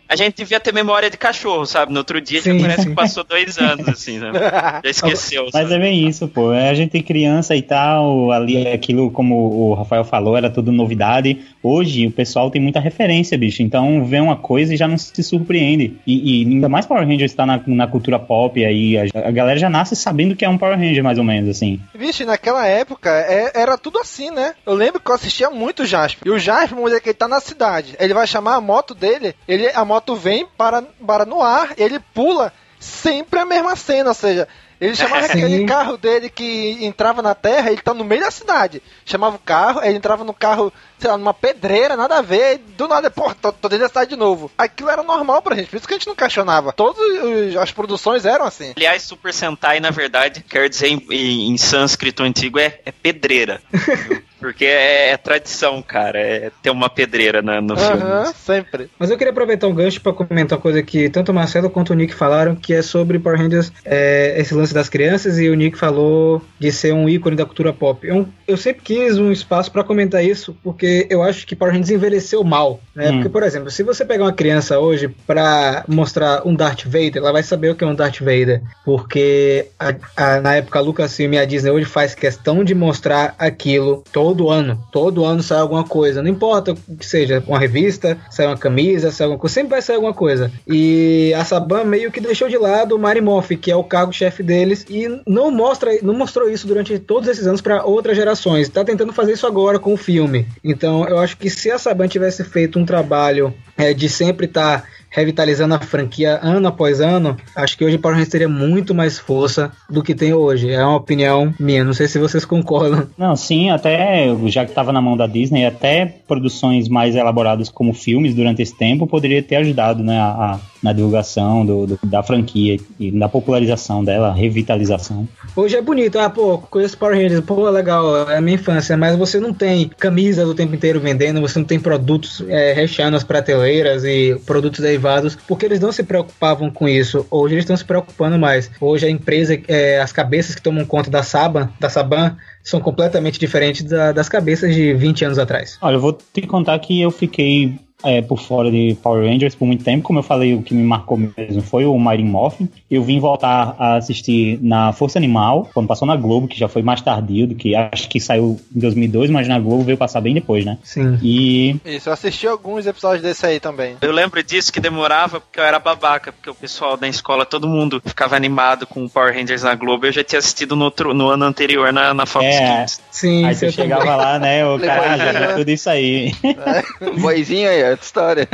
A gente devia ter memória de cachorro, sabe? No outro dia Sim, já parece sim. que passou dois anos, assim, né? Já esqueceu. Mas sabe? é bem isso, pô. É, A gente tem criança e tal, ali aquilo, como o Rafael falou, era tudo novidade. Hoje o pessoal tem muita referência, bicho. Então vê uma coisa e já não se surpreende. E, e ainda mais Power Rangers está na, na cultura pop aí. A, a galera já nasce sabendo que é um Power Ranger, mais ou menos, assim. Vixe, naquela época é- era tudo assim, né? Eu lembro que eu assistia muito o Jasper. E o Jasper, vamos dizer que ele tá na cidade. Ele vai chamar a moto dele, ele, a moto vem para, para no ar, ele pula sempre a mesma cena, ou seja. Ele chamava Sim. aquele carro dele que entrava na terra, ele tá no meio da cidade. Chamava o carro, ele entrava no carro, sei lá, numa pedreira, nada a ver, e do nada, pô, tô, tô dentro da cidade de novo. Aquilo era normal pra gente, por isso que a gente não questionava. Todas as produções eram assim. Aliás, Super Sentai, na verdade, quer dizer em, em- em sânscrito antigo, é, é pedreira. Porque é, é tradição, cara. É ter uma pedreira na- no filme. Aham, sempre. Mas eu queria aproveitar um gancho para comentar uma coisa que tanto o Marcelo quanto o Nick falaram, que é sobre Power Rangers, é, esse lance das crianças, e o Nick falou de ser um ícone da cultura pop. Eu, eu sempre quis um espaço para comentar isso, porque eu acho que Power Rangers envelheceu mal. Né? Hum. Porque, por exemplo, se você pegar uma criança hoje para mostrar um Darth Vader, ela vai saber o que é um Darth Vader. Porque a- a- na época a Lucasfilm e a Disney hoje faz questão de mostrar aquilo todo ano. Todo ano sai alguma coisa. Não importa o que seja, uma revista, sai uma camisa, sai alguma coisa. Sempre vai sair alguma coisa. E a Saban meio que deixou de lado o Mary Morphy, que é o cargo-chefe e não mostra, não mostrou isso durante todos esses anos para outras gerações. Tá tentando fazer isso agora com o filme. Então eu acho que se a Saban tivesse feito um trabalho é, de sempre estar revitalizando a franquia ano após ano, acho que hoje Power Rangers teria muito mais força do que tem hoje. É uma opinião minha, não sei se vocês concordam. Não, sim, até já que estava na mão da Disney, até produções mais elaboradas como filmes durante esse tempo poderia ter ajudado né, a- na divulgação do, do- da franquia e na popularização dela, revitalização. Hoje é bonito, ah, pô, conheço Power Rangers, pô, legal, é a minha infância, mas você não tem camisas o tempo inteiro vendendo, você não tem produtos é, recheando as prateleiras e produtos derivados, porque eles não se preocupavam com isso. Hoje eles estão se preocupando mais. Hoje a empresa, é, as cabeças que tomam conta da Saban, da Saban, são completamente diferentes da- das cabeças de 20 anos atrás. Olha, eu vou te contar que eu fiquei é, por fora de Power Rangers por muito tempo. Como eu falei, o que me marcou mesmo foi o Mighty Morphin. Eu vim voltar a assistir na Força Animal, quando passou na Globo, que já foi mais tardio do que acho que saiu em 2002, mas na Globo veio passar bem depois, né? Sim. E Isso, eu assisti alguns episódios desse aí também. Eu lembro disso que demorava porque eu era babaca, porque o pessoal da escola, todo mundo ficava animado com o Power Rangers na Globo. Eu já tinha assistido no, outro, no ano anterior na, na Fox É. Kids. Sim, aí você chegava também. lá, né? O cara já tudo isso aí. Vozinha aí, é outra história.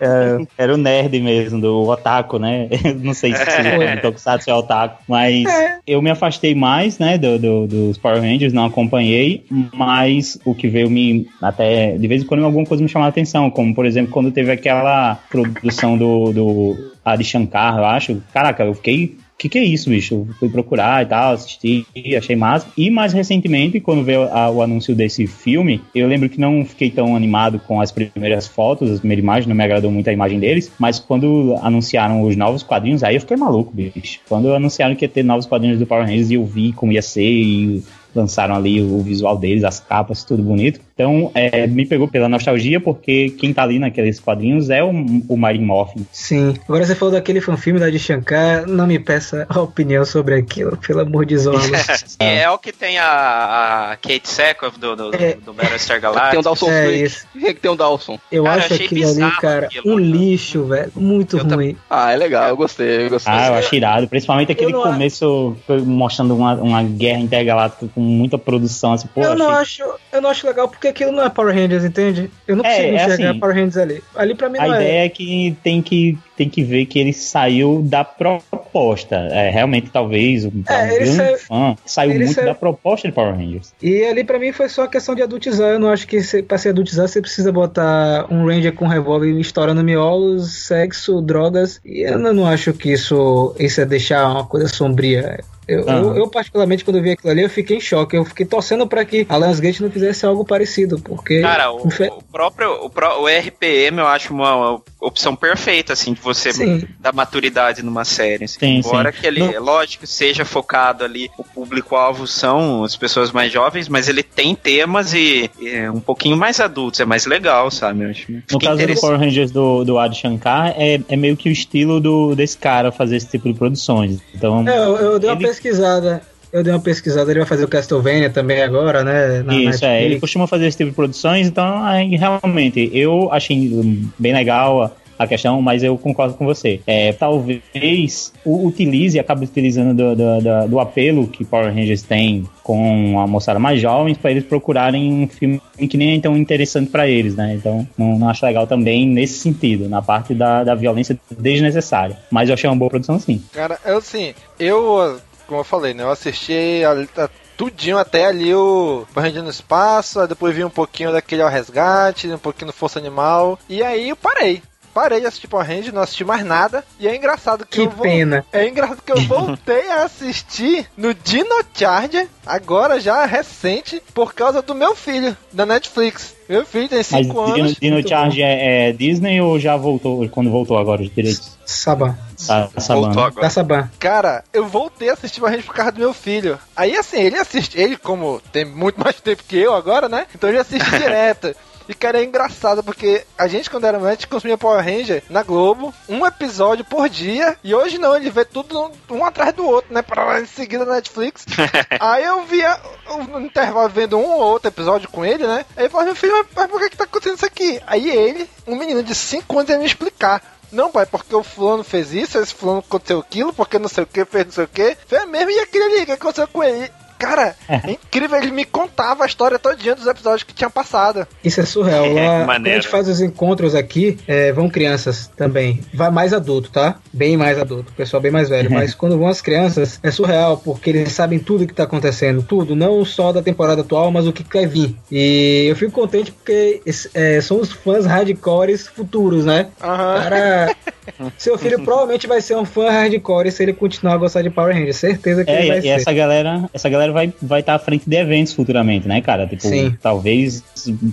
É, era o nerd mesmo, do otaku, né? Não sei se É. o Tokusatsu é otaku, mas eu me afastei mais, né, do, do- dos Power Rangers, não acompanhei, mas o que veio me, até, de vez em quando alguma coisa me chamava a atenção, como, por exemplo, quando teve aquela produção do, do Adi Shankar, eu acho, caraca, eu fiquei... O que, que é isso, bicho? Eu fui procurar e tal, assisti, achei massa. E mais recentemente, quando veio a- o anúncio desse filme, eu lembro que não fiquei tão animado com as primeiras fotos, as primeiras imagens, não me agradou muito a imagem deles, mas quando anunciaram os novos quadrinhos, aí eu fiquei maluco, bicho. Quando anunciaram que ia ter novos quadrinhos do Power Rangers e eu vi como ia ser e lançaram ali o visual deles, as capas, tudo bonito. Então, é, me pegou pela nostalgia, porque quem tá ali naqueles quadrinhos é o, o Mighty Morphin. Sim. Agora você falou daquele fanfilme da de Shankar, não me peça a opinião sobre aquilo, pelo amor de Deus. E é o que tem a, a Kate Sackhoff do, do, É. do Battlestar Tem o. Dawson É isso. Quem é que tem o Dawson? Eu Cara, acho aquilo ali, cara, aquilo, um cara. lixo, velho. Muito Eu ruim. Ah, é legal, eu gostei, eu gostei. Ah, eu achei irado. Principalmente aquele começo mostrando uma, uma guerra intergaláctica com muita produção. Assim, pô, eu não achei- acho, eu não acho legal porque aquilo não é Power Rangers, entende? Eu não É, consigo é enxergar assim. Power Rangers ali. Ali pra mim A não ideia é. é que tem que tem que ver que ele saiu da proposta. É, realmente, talvez, um, É, grande saiu- fã, saiu muito saiu- da proposta de Power Rangers. E ali pra mim foi só questão de adultizar. Eu não acho que se, pra se adultizar você precisa botar um Ranger com revólver estourando miolos, sexo, drogas. E eu não acho que isso, isso é deixar uma coisa sombria. Eu, Aham. eu, eu, particularmente, quando eu vi aquilo ali, eu fiquei em choque. Eu fiquei torcendo pra que a Lionsgate não fizesse algo parecido, porque... Cara, o, infe- o próprio o, o RPM eu acho uma, uma opção perfeita, assim, de você Sim. dar maturidade numa série. assim. Sim, Embora sim. que ele, Não- é lógico, seja focado ali, o público-alvo são as pessoas mais jovens, mas ele tem temas e, e é um pouquinho mais adultos, é mais legal, sabe? Eu acho, No caso do. Power Rangers do, do Adi Shankar, é, é meio que o estilo do, desse cara fazer esse tipo de produções. Então, É, eu, eu dei uma Ele- pesquisada. Eu dei uma pesquisada, ele vai fazer o Castlevania também agora, né? na Isso, é. Ele Netflix. costuma fazer esse tipo de produções, então aí, realmente eu achei bem legal a, a questão, mas eu concordo com você. É, talvez utilize, acabe utilizando do, do, do- do apelo que Power Rangers tem com a moçada mais jovens para eles procurarem um filme que nem é tão interessante para eles, né? Então não, não acho legal também nesse sentido, na parte da, da violência desnecessária. Mas eu achei uma boa produção sim. Cara, eu assim, eu, como eu falei, né? Eu assisti a, a- tudinho até ali o Ranger no Espaço, aí depois vi um pouquinho daquele resgate, um pouquinho do Força Animal, e aí eu parei. Parei de assistir Power Rangers, não assisti mais nada. E é engraçado que, Que eu vou. pena. É engraçado que eu voltei a assistir no Dino Charger, agora já recente, por causa do meu filho, da Netflix. Meu filho tem Mas 5 Dino, anos. Dino muito Charge é, é Disney ou já voltou, quando voltou agora os direitos? Sabá. Tá. Da Sabá. Cara, eu voltei a assistir Power Rangers por causa do meu filho. Aí assim, ele assiste, ele como tem muito mais tempo que eu agora, né? Então ele assiste direto. E cara, é engraçado porque a gente quando era moleque consumia Power Ranger na Globo, um episódio por dia, e hoje não, ele vê tudo um, atrás do outro, né? Pra em seguida na Netflix. Aí eu via no intervalo vendo um ou outro episódio com ele, né? Aí eu falava, meu filho, mas, por que, que tá acontecendo isso aqui? Aí ele, um menino de 5 anos, ia me explicar. Não, pai, porque o fulano fez isso, esse fulano aconteceu aquilo, porque não sei o que, fez não sei o que. Foi mesmo, e aquele ali, o que aconteceu com ele? Cara, é incrível, ele me contava a história todinha dos episódios que tinha passado. Isso é surreal. Lá, quando a gente faz os encontros aqui, é, vão crianças também. Vai mais adulto, tá? Bem mais adulto. Pessoal bem mais velho. Mas quando vão as crianças, é surreal, porque eles sabem tudo que tá acontecendo. Tudo. Não só da temporada atual, mas o que vai vir. E eu fico contente porque é, são os fãs hardcores futuros, né? Aham. Cara, seu filho provavelmente vai ser um fã hardcore se ele continuar a gostar de Power Rangers. Certeza que É, ele vai e, e ser. essa galera, essa galera vai vai estar à frente de eventos futuramente, né, cara? Tipo, Sim. talvez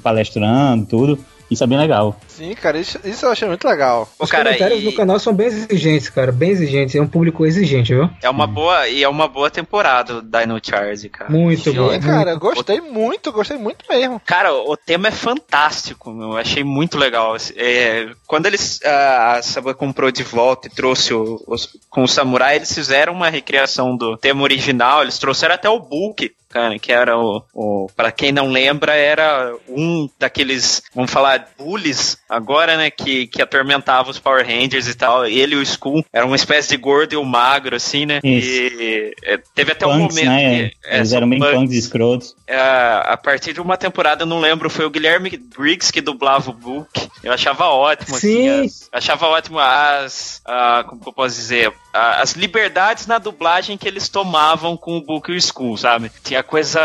palestrando, tudo. Isso é bem legal. Sim, cara, isso, isso eu achei muito legal. Pô, Os cara, comentários e- do canal são bem exigentes, cara. Bem exigentes. É um público exigente, viu? É uma boa e é uma boa temporada o Dino Charge, cara. Muito Sim, bom. cara, eu gostei muito, gostei muito mesmo. Cara, o tema é fantástico, meu. Eu achei muito legal. É, quando eles a Saban comprou de volta e trouxe o- os, com o Samurai, eles fizeram uma recriação do tema original. Eles trouxeram até o Book, cara, que era o, o para quem não lembra, era um daqueles, vamos falar, bullies agora, né, que, que atormentava os Power Rangers e tal. Ele e o Skull era uma espécie de gordo e o magro, assim, né? Isso. E é, teve até um punks, momento né? que é, Eles eram bem punks. punks escrotos. É, a partir de uma temporada, eu não lembro, foi o Guilherme Briggs que dublava o Book. Eu achava ótimo, Sim. assim. as- achava ótimo as. ah, como que eu posso dizer? Ah, as liberdades na dublagem que eles tomavam com o Book e o Skull, sabe? Tinha coisa.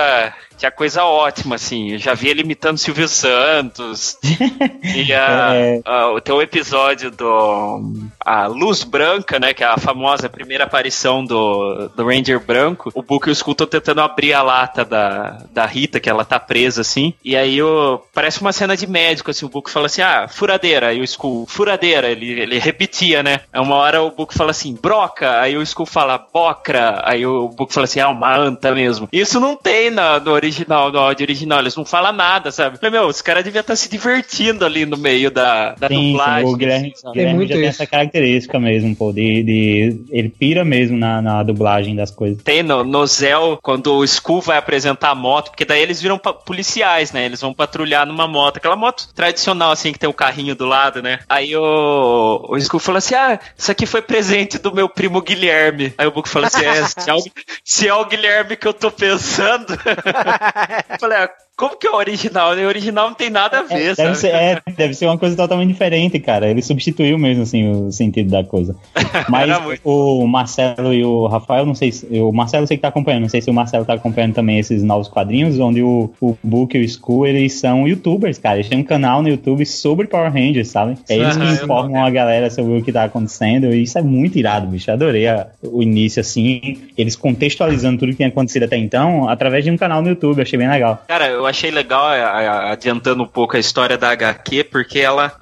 Tinha coisa ótima, assim. Eu já vi ele imitando Silvio Santos. e a, É. a- tem o episódio do. A Luz Branca, né? Que é a famosa primeira aparição do, do Ranger Branco. O Book e o Skull estão tentando abrir a lata da, da Rita, que ela tá presa, assim. E aí o, parece uma cena de médico, assim. O Book fala assim: ah, furadeira. E o Skull, furadeira. Ele, ele repetia, né? Uma hora o Book fala assim: broca. Aí o Skull fala bocra. Aí o Book fala assim: ah, uma anta mesmo. Isso não tem na, no original, no áudio original. Eles não falam nada, sabe? Falei, meu, os caras deviam estar se divertindo ali no meio da, da Sim, sim, dublagem. o Guilherme, assim? Guilherme muito já tem isso. essa característica mesmo, pô, de, de- ele pira mesmo na, na dublagem das coisas. Tem no, no Zell, quando o Skull vai apresentar a moto, porque daí eles viram policiais, né? Eles vão patrulhar numa moto, aquela moto tradicional, assim, que tem o carrinho do lado, né? Aí o, o Skull fala assim: Ah, isso aqui foi presente do meu primo Guilherme. Aí o Book fala assim: é, se, é o, se é o Guilherme que eu tô pensando. eu falei, ah, como que é o original? né? O original não tem nada a ver, É, deve, sabe? ser, é, deve ser uma coisa totalmente diferente, cara. Ele substituiu mesmo, assim, o sentido da coisa. Mas muito. o Marcelo e o Rafael, não sei se. O Marcelo sei que tá acompanhando, não sei se o Marcelo tá acompanhando também esses novos quadrinhos, onde o, o Book e o Skull, eles são youtubers, cara. Eles têm um canal no YouTube sobre Power Rangers, sabe? É eles que informam a galera sobre o que tá acontecendo. E isso é muito irado, bicho. Adorei a- o início, assim, eles contextualizando tudo que tinha acontecido até então, através de um canal no YouTube. Achei bem legal. Cara, eu achei legal, a- a- adiantando um pouco a história da HQ, porque ela,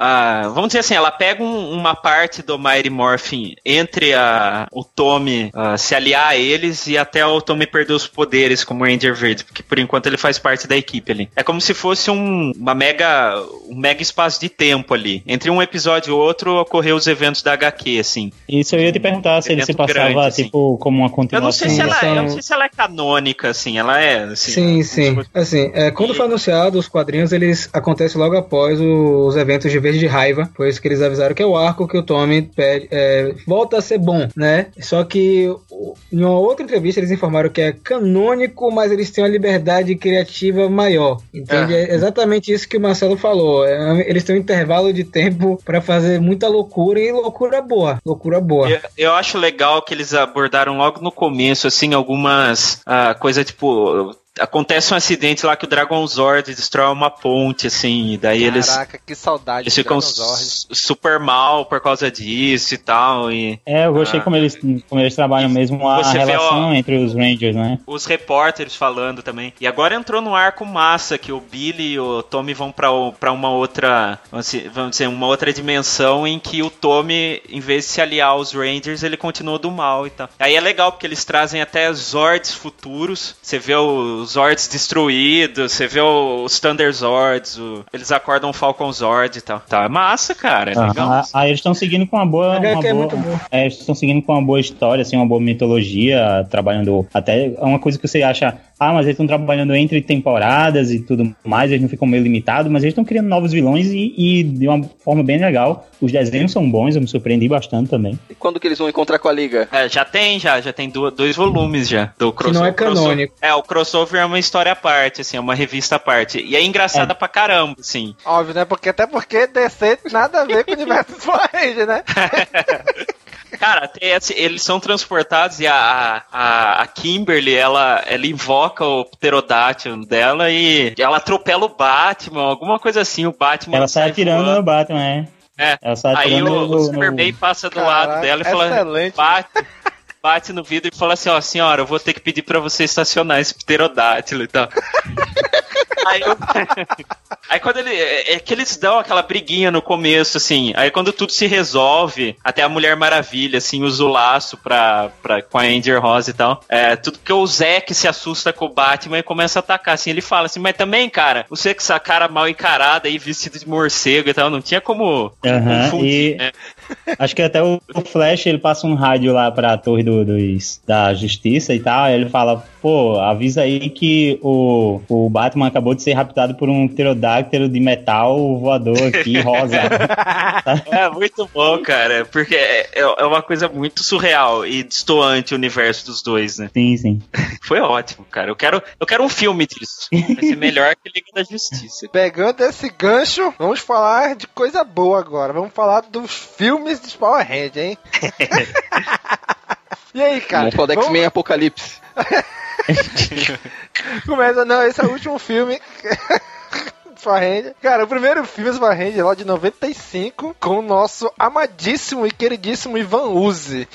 vamos dizer assim, ela pega um- uma parte do Mighty Morphin entre a, o Tommy se aliar a eles e até o Tommy perder os poderes como Ranger Verde, porque por enquanto ele faz parte da equipe ali. É como se fosse um, uma mega, um mega espaço de tempo ali. Entre um episódio e outro ocorreu os eventos da HQ, assim. Isso eu ia te perguntar se ele se passava, grande, assim. tipo, como uma Eu continuação. não sei se ela, são- eu não sei se ela é canônica, assim, ela é, assim. Sim, sim. Assim, é, quando foi anunciado, os quadrinhos eles acontecem logo após os eventos de Verde de Raiva. Foi isso que eles avisaram que é o arco que o Tommy pede, é, volta a ser bom, né? Só que em uma outra entrevista eles informaram que é canônico, mas eles têm uma liberdade criativa maior. Entende? É, exatamente isso que o Marcelo falou. É, eles têm um intervalo de tempo pra fazer muita loucura e loucura boa. Loucura boa. Eu, eu acho legal que eles abordaram logo no começo, assim, algumas ah, coisas tipo. Acontece um acidente lá que o Dragon Zord destrói uma ponte, assim, e daí eles, Caraca, que saudade eles de ficam super mal por causa disso e tal. E É, eu gostei Ah. como, eles, como eles trabalham mesmo a, você vê, relação ó, entre os Rangers, né? os repórteres falando também. E agora entrou no arco massa que o Billy e o Tommy vão pra, o- pra uma outra, vamos dizer- uma outra dimensão em que o Tommy, em vez de se aliar aos Rangers, ele continua do mal e tal. Aí é legal porque eles trazem até Zords futuros. Você vê os Zords destruídos, você vê os Thunder Zords, o- eles acordam o Falcon Zord e tal. Tá, é massa, cara, é legal. Ah, ah, eles estão seguindo com uma boa. Uma é muito é, eles estão seguindo com uma boa história, assim, uma boa mitologia, trabalhando. Até é uma coisa que você acha, ah, mas eles estão trabalhando entre temporadas e tudo mais, eles não ficam meio limitados, mas eles estão criando novos vilões e, e de uma forma bem legal. Os desenhos são bons, eu me surpreendi bastante também. E quando que eles vão encontrar com a Liga? É, já tem, já, já tem dois volumes já do Que não é crossover. canônico. É, o crossover é uma história à parte, assim, é uma revista à parte. E é engraçada pra caramba, assim. Óbvio, né? Porque, até porque DC nada a ver com o universo Power né? Cara, tem esse- eles são transportados e a, a, a Kimberly, ela, ela invoca o pterodátil dela e ela atropela o Batman, alguma coisa assim, o Batman Ela sai atirando voando. no Batman, é. É. Ela sai Aí o, no, o no- Superman passa do Caraca, lado dela e fala, excelente. bate, bate no vidro e fala assim, ó, senhora, eu vou ter que pedir pra você estacionar esse pterodátilo e tal. Aí, eu- aí quando ele. É é que eles dão aquela briguinha no começo, assim. Aí quando tudo se resolve, até a Mulher Maravilha, assim, usa o laço pra, pra, com a Angel Rose e tal. É, tudo que o Zack se assusta com o Batman e começa a atacar. Assim, ele fala assim, mas também, cara, você com essa cara mal encarada aí, vestido de morcego e tal, não tinha como Aham, confundir, e- né? Acho que até o Flash ele passa um rádio lá pra torre do, dos, da justiça e tal. Aí ele fala: pô, avisa aí que o, o Batman acabou de ser raptado por um pterodáctilo de metal voador aqui, rosa. É muito bom, cara, porque é, é uma coisa muito surreal e destoante o universo dos dois, né? sim, sim. Foi ótimo, cara. Eu quero, eu quero um filme disso. Vai ser melhor que Liga da Justiça. Pegando esse gancho, vamos falar de coisa boa agora. Vamos falar dos filmes dos Power Rangers, hein? e aí, cara? Vamos falar do X-Men Apocalipse. Começa, não, esse é o último filme. Power. Cara, o primeiro filme dos Power Rangers é lá de 95, com o nosso amadíssimo e queridíssimo Ivan Uzi.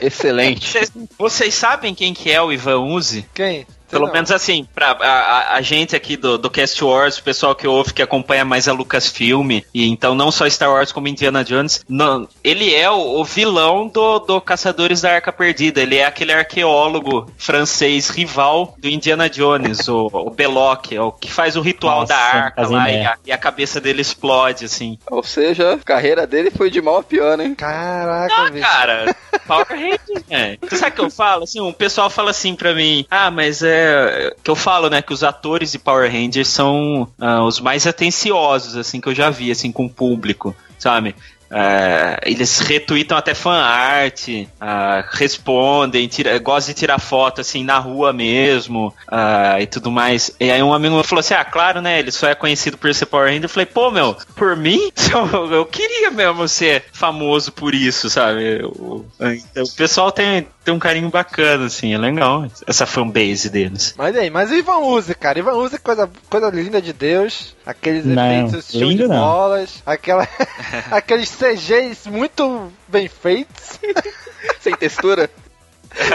Excelente. Vocês, vocês sabem quem que é o Ivan Uzi? Quem? Pelo Não. menos assim, pra a, a- a gente aqui do, do Cast Wars, o pessoal que ouve, que acompanha mais a Lucasfilm, e então não só Star Wars como Indiana Jones, não, ele é o, o vilão do, do Caçadores da Arca Perdida. Ele é aquele arqueólogo francês rival do Indiana Jones, o, o Belloc, é o que faz o ritual Nossa, da arca lá e a, e a cabeça dele explode, assim. Ou seja, a carreira dele foi de mal a pior, né? Caraca, Ah, bicho. cara, Power Rangers, né? Você sabe o que eu falo? Assim, um pessoal fala assim pra mim, ah, mas é. Que eu falo, né, que os atores de Power Rangers são ah, os mais atenciosos, assim, que eu já vi, assim, com o público, sabe? É, eles retweetam até fanart, ah, respondem, tira, gostam de tirar foto assim na rua mesmo ah, e tudo mais. E aí um amigo meu falou assim: Ah, claro, né? Ele só é conhecido por ser Power Ranger. Eu falei, pô, meu, por mim, eu, eu queria mesmo ser famoso por isso, sabe? Eu- então, o pessoal tem, tem um carinho bacana, assim, é legal essa fanbase deles. Mas aí, mas o Ivan Uzi, cara, Ivan Uzi, coisa, coisa linda de Deus, aqueles Não, efeitos show de bolas, aquela, aqueles CGs muito bem feitos. Sem textura.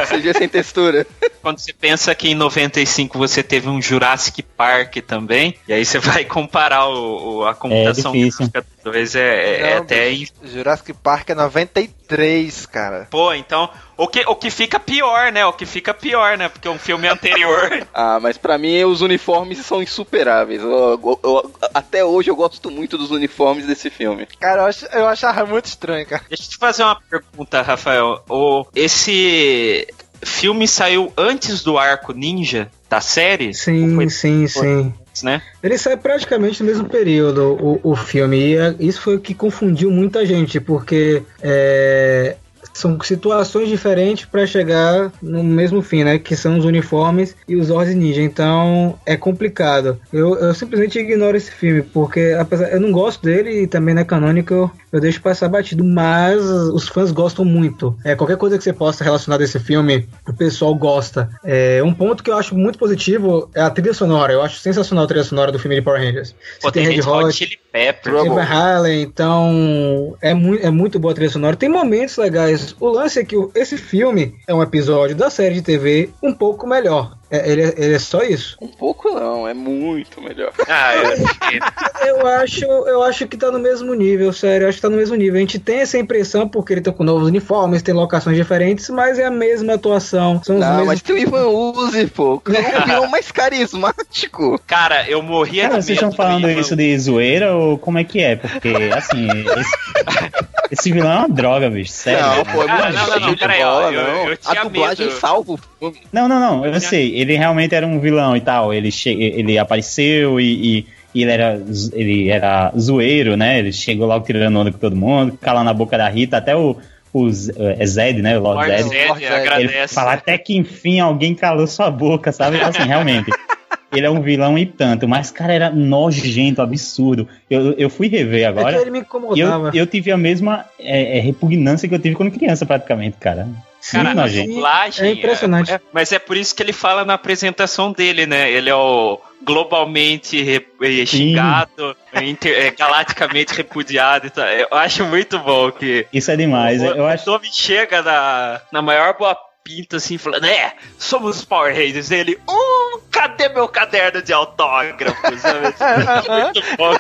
CG sem textura. Quando você pensa que em 95 você teve um Jurassic Park também, e aí você vai comparar o, o- a computação difícil. gráfica dos dois, é, é Não, até. bicho, Jurassic Park é 93, cara. Pô, então. O que, o que fica pior, né? O que fica pior, né? Porque um filme anterior. Ah, mas pra mim os uniformes são insuperáveis. Eu- eu- eu- até hoje eu gosto muito dos uniformes desse filme. Cara, eu, ach- eu achava muito estranho, cara. Deixa eu te fazer uma pergunta, Rafael. O, esse filme saiu antes do arco ninja da série? Sim, foi sim, sim. Né? Ele sai praticamente no mesmo período, o, o filme. E é- isso foi o que confundiu muita gente, porque é, são situações diferentes para chegar no mesmo fim, né? Que são os uniformes e os Zords Ninja. Então é complicado. Eu, eu simplesmente ignoro esse filme, porque apesar eu não gosto dele e também não é canônico, eu, deixo passar batido, mas os fãs gostam muito. É, qualquer coisa que você possa relacionar desse filme, o pessoal gosta. É, um ponto que eu acho muito positivo é a trilha sonora. Eu acho sensacional a trilha sonora do filme de Power Rangers. Pô, Você tem Red Red Hot Chili Pepper. tem Van Halen, então é, mu é muito boa a trilha sonora. Tem momentos legais. O lance é que esse filme é um episódio da série de TV um pouco melhor. É, ele, é, ele é só isso. Um pouco não, é muito melhor. Ah, eu, Eu acho, eu acho que tá no mesmo nível, sério. Eu acho que tá no mesmo nível. A gente tem essa impressão porque ele tá com novos uniformes, tem locações diferentes, mas é a mesma atuação. São os Não, mesmos. mas tem o Ivan Uzi, pô. É o vilão mais carismático. cara, eu morria Cara, de vocês medo estão falando do Ivan. isso de zoeira ou como é que é? Porque, assim, esse, esse vilão é uma droga, bicho. Sério. Não, pô, é Ah, muito não, não, não, show de peraí, bola, eu- não. eu tinha A dublagem medo. salva o filme. Não, não, não, eu sei. Ele realmente era um vilão e tal. Ele, che ele apareceu e, e- ele, era, ele era zoeiro, né? Ele chegou logo tirando onda com todo mundo, calando a boca da Rita, até o, o Z- é Zed, né? O Lord, Lord Zed. Zed, Lord Zed. Ele fala até que enfim alguém calou sua boca, sabe? Assim, realmente. Ele é um vilão e tanto, mas, cara, era nojento, absurdo. Eu, eu fui rever É agora. que ele me incomodava. eu, eu tive a mesma é, é, repugnância que eu tive quando criança, praticamente, cara. Cara, a dublagem. É impressionante. é- mas é por isso que ele fala na apresentação dele, né? Ele é o globalmente re- eh, xingado, inter- é, galaticamente repudiado. e tal. Eu acho muito bom que Isso é demais. o, Eu o acho Tommy chega na, na maior boa pinta assim, falando: É, somos os Power Rangers. Ele, uh, cadê meu caderno de autógrafos? Muito bom.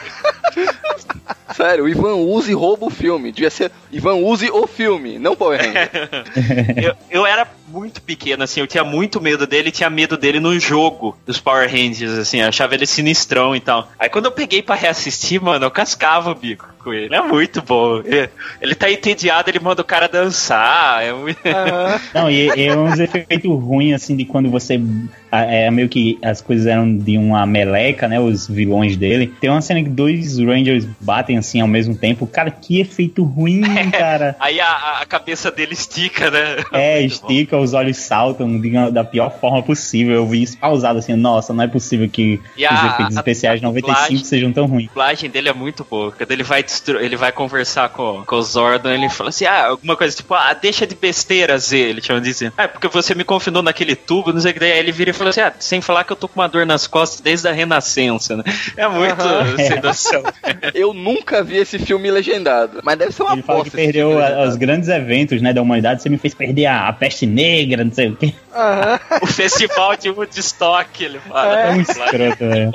Sério, o Ivan Uzi rouba o filme. Devia ser Ivan Uzi o filme, não Power Ranger. eu, eu era muito pequeno, assim, eu tinha muito medo dele, tinha medo dele no jogo dos Power Rangers, assim, eu achava ele sinistrão e tal. Aí quando eu peguei pra reassistir, mano, eu cascava o bico com ele. É muito bom. Ele, ele tá entediado, ele manda o cara dançar. É muito... Não, e, e é uns efeitos ruins, assim, de quando você. É meio que as coisas eram de uma meleca, né? Os vilões dele. Tem uma cena que dois Rangers batem assim ao mesmo tempo. Cara, que efeito ruim, cara. Aí a, a cabeça dele estica, né? É, Muito bom. estica, os olhos saltam de da pior forma possível. Eu vi isso pausado assim, nossa, não é possível que E os a- efeitos a- especiais a 95 dublagem- sejam tão ruins. A dublagem dele é muito boa. Quando ele vai, ele vai conversar com, com o Zordon, ele fala assim: ah, alguma coisa tipo, ah, deixa de besteira, Z. Ele de Z. Ah, é porque você me confinou naquele tubo, não sei o que. Daí Aí ele vira e fala assim: ah, sem falar que eu tô com uma dor nas costas desde a renascença, né? É muito sem noção. Eu nunca vi esse filme legendado. Mas deve ser uma Ele fala que perdeu a- os grandes eventos né, da humanidade. Você me fez perder a, a peste negra, não sei o quê. O festival de Woodstock, ele fala. É um escroto, velho.